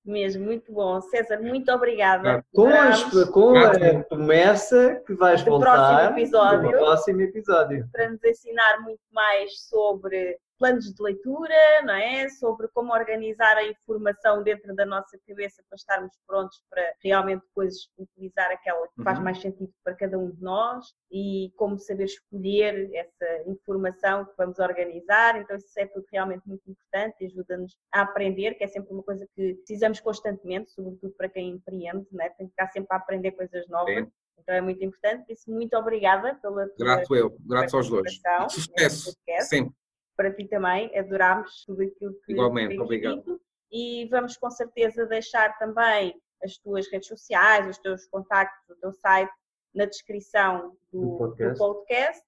Mesmo, muito bom. César, muito obrigada. Com, a, com a promessa que vais Do voltar próximo episódio. no próximo episódio. para nos ensinar muito mais sobre planos de leitura, não é? Sobre como organizar a informação dentro da nossa cabeça para estarmos prontos para realmente depois utilizar aquela que faz Uhum. mais sentido para cada um de nós e como saber escolher essa informação que vamos organizar. Então, isso é tudo realmente muito importante e ajuda-nos a aprender, que é sempre uma coisa que precisamos constantemente, sobretudo para quem empreende, não é? Tem que estar sempre a aprender coisas novas. Sim. Então é muito importante. Por isso, muito obrigada pela tua Grato eu, grato aos dois. sucesso, sempre. Para ti também, adorámos tudo aquilo que Igualmente, obrigado. dito. E vamos com certeza deixar também as tuas redes sociais, os teus contactos, o teu site na descrição do, Do podcast. do podcast.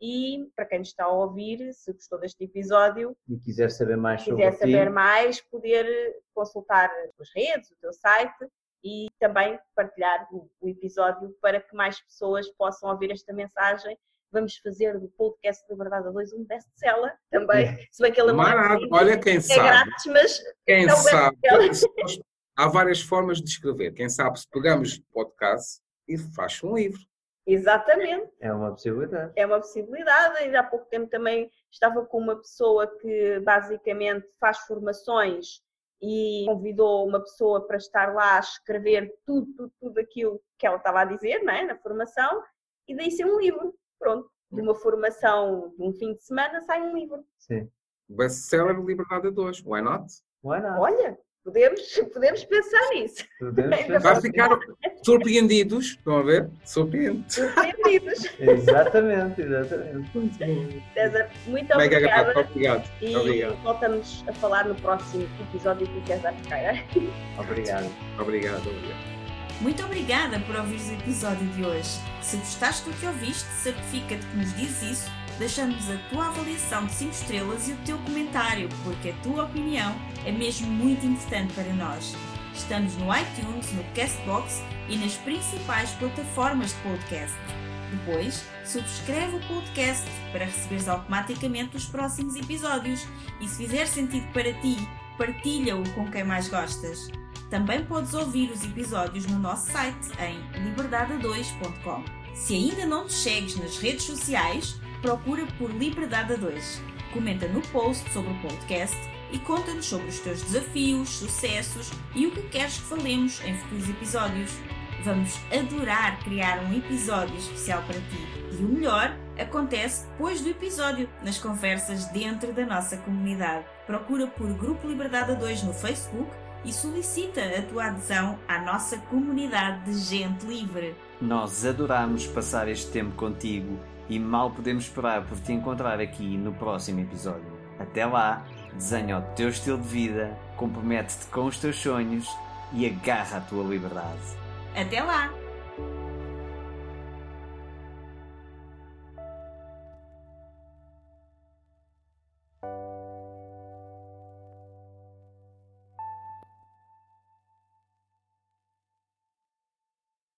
E para quem está a ouvir, se gostou deste episódio, E quiser saber mais se sobre quiser saber ti, mais, poder consultar as redes, o teu site e também partilhar o, o episódio para que mais pessoas possam ouvir esta mensagem. Vamos fazer do podcast Liberdade a 2 um best-seller também, se bem que ele é Marado. Olha quem é sabe. grátis, mas Quem Então, sabe. best-seller. Há várias formas de escrever. Quem sabe se pegamos podcast e faz um livro. exatamente, é uma possibilidade. é uma possibilidade. Ainda há pouco tempo também estava com uma pessoa que basicamente faz formações e convidou uma pessoa para estar lá a escrever tudo, tudo, tudo aquilo que ela estava a dizer não é? na formação e daí ser um livro. Pronto, de uma formação de um fim de semana sai um livro. Sim. Best-seller Liberdade a 2. Why not? Why not? Olha, podemos, podemos pensar nisso. Podemos. Vai ficar surpreendidos. Estão a ver? Surpreende. Surpreendidos. Exatamente, exatamente. César, muito Mega obrigada. Obrigado. E Obrigado. voltamos a falar no próximo episódio do César Ferreira. Obrigado. Obrigado. Obrigado. Muito obrigada por ouvires o episódio de hoje. Se gostaste do que ouviste, certifica-te que nos dizes isso, deixando-nos a tua avaliação de 5 estrelas e o teu comentário, porque a tua opinião é mesmo muito importante para nós. Estamos no iTunes, no Castbox e nas principais plataformas de podcast. Depois, subscreve o podcast para receberes automaticamente os próximos episódios e se fizer sentido para ti, partilha-o com quem mais gostas. Também podes ouvir os episódios no nosso site em liberdade2.com. Se ainda não te segues nas redes sociais, procura por Liberdade 2. Comenta no post sobre o podcast e conta-nos sobre os teus desafios, sucessos e o que queres que falemos em futuros episódios. Vamos adorar criar um episódio especial para ti. E o melhor acontece depois do episódio, nas conversas dentro da nossa comunidade. Procura por Grupo Liberdade 2 no Facebook e solicita a tua adesão à nossa comunidade de gente livre. Nós adoramos passar este tempo contigo e mal podemos esperar por te encontrar aqui no próximo episódio. Até lá, desenha o teu estilo de vida, compromete-te com os teus sonhos e agarra a tua liberdade. Até lá!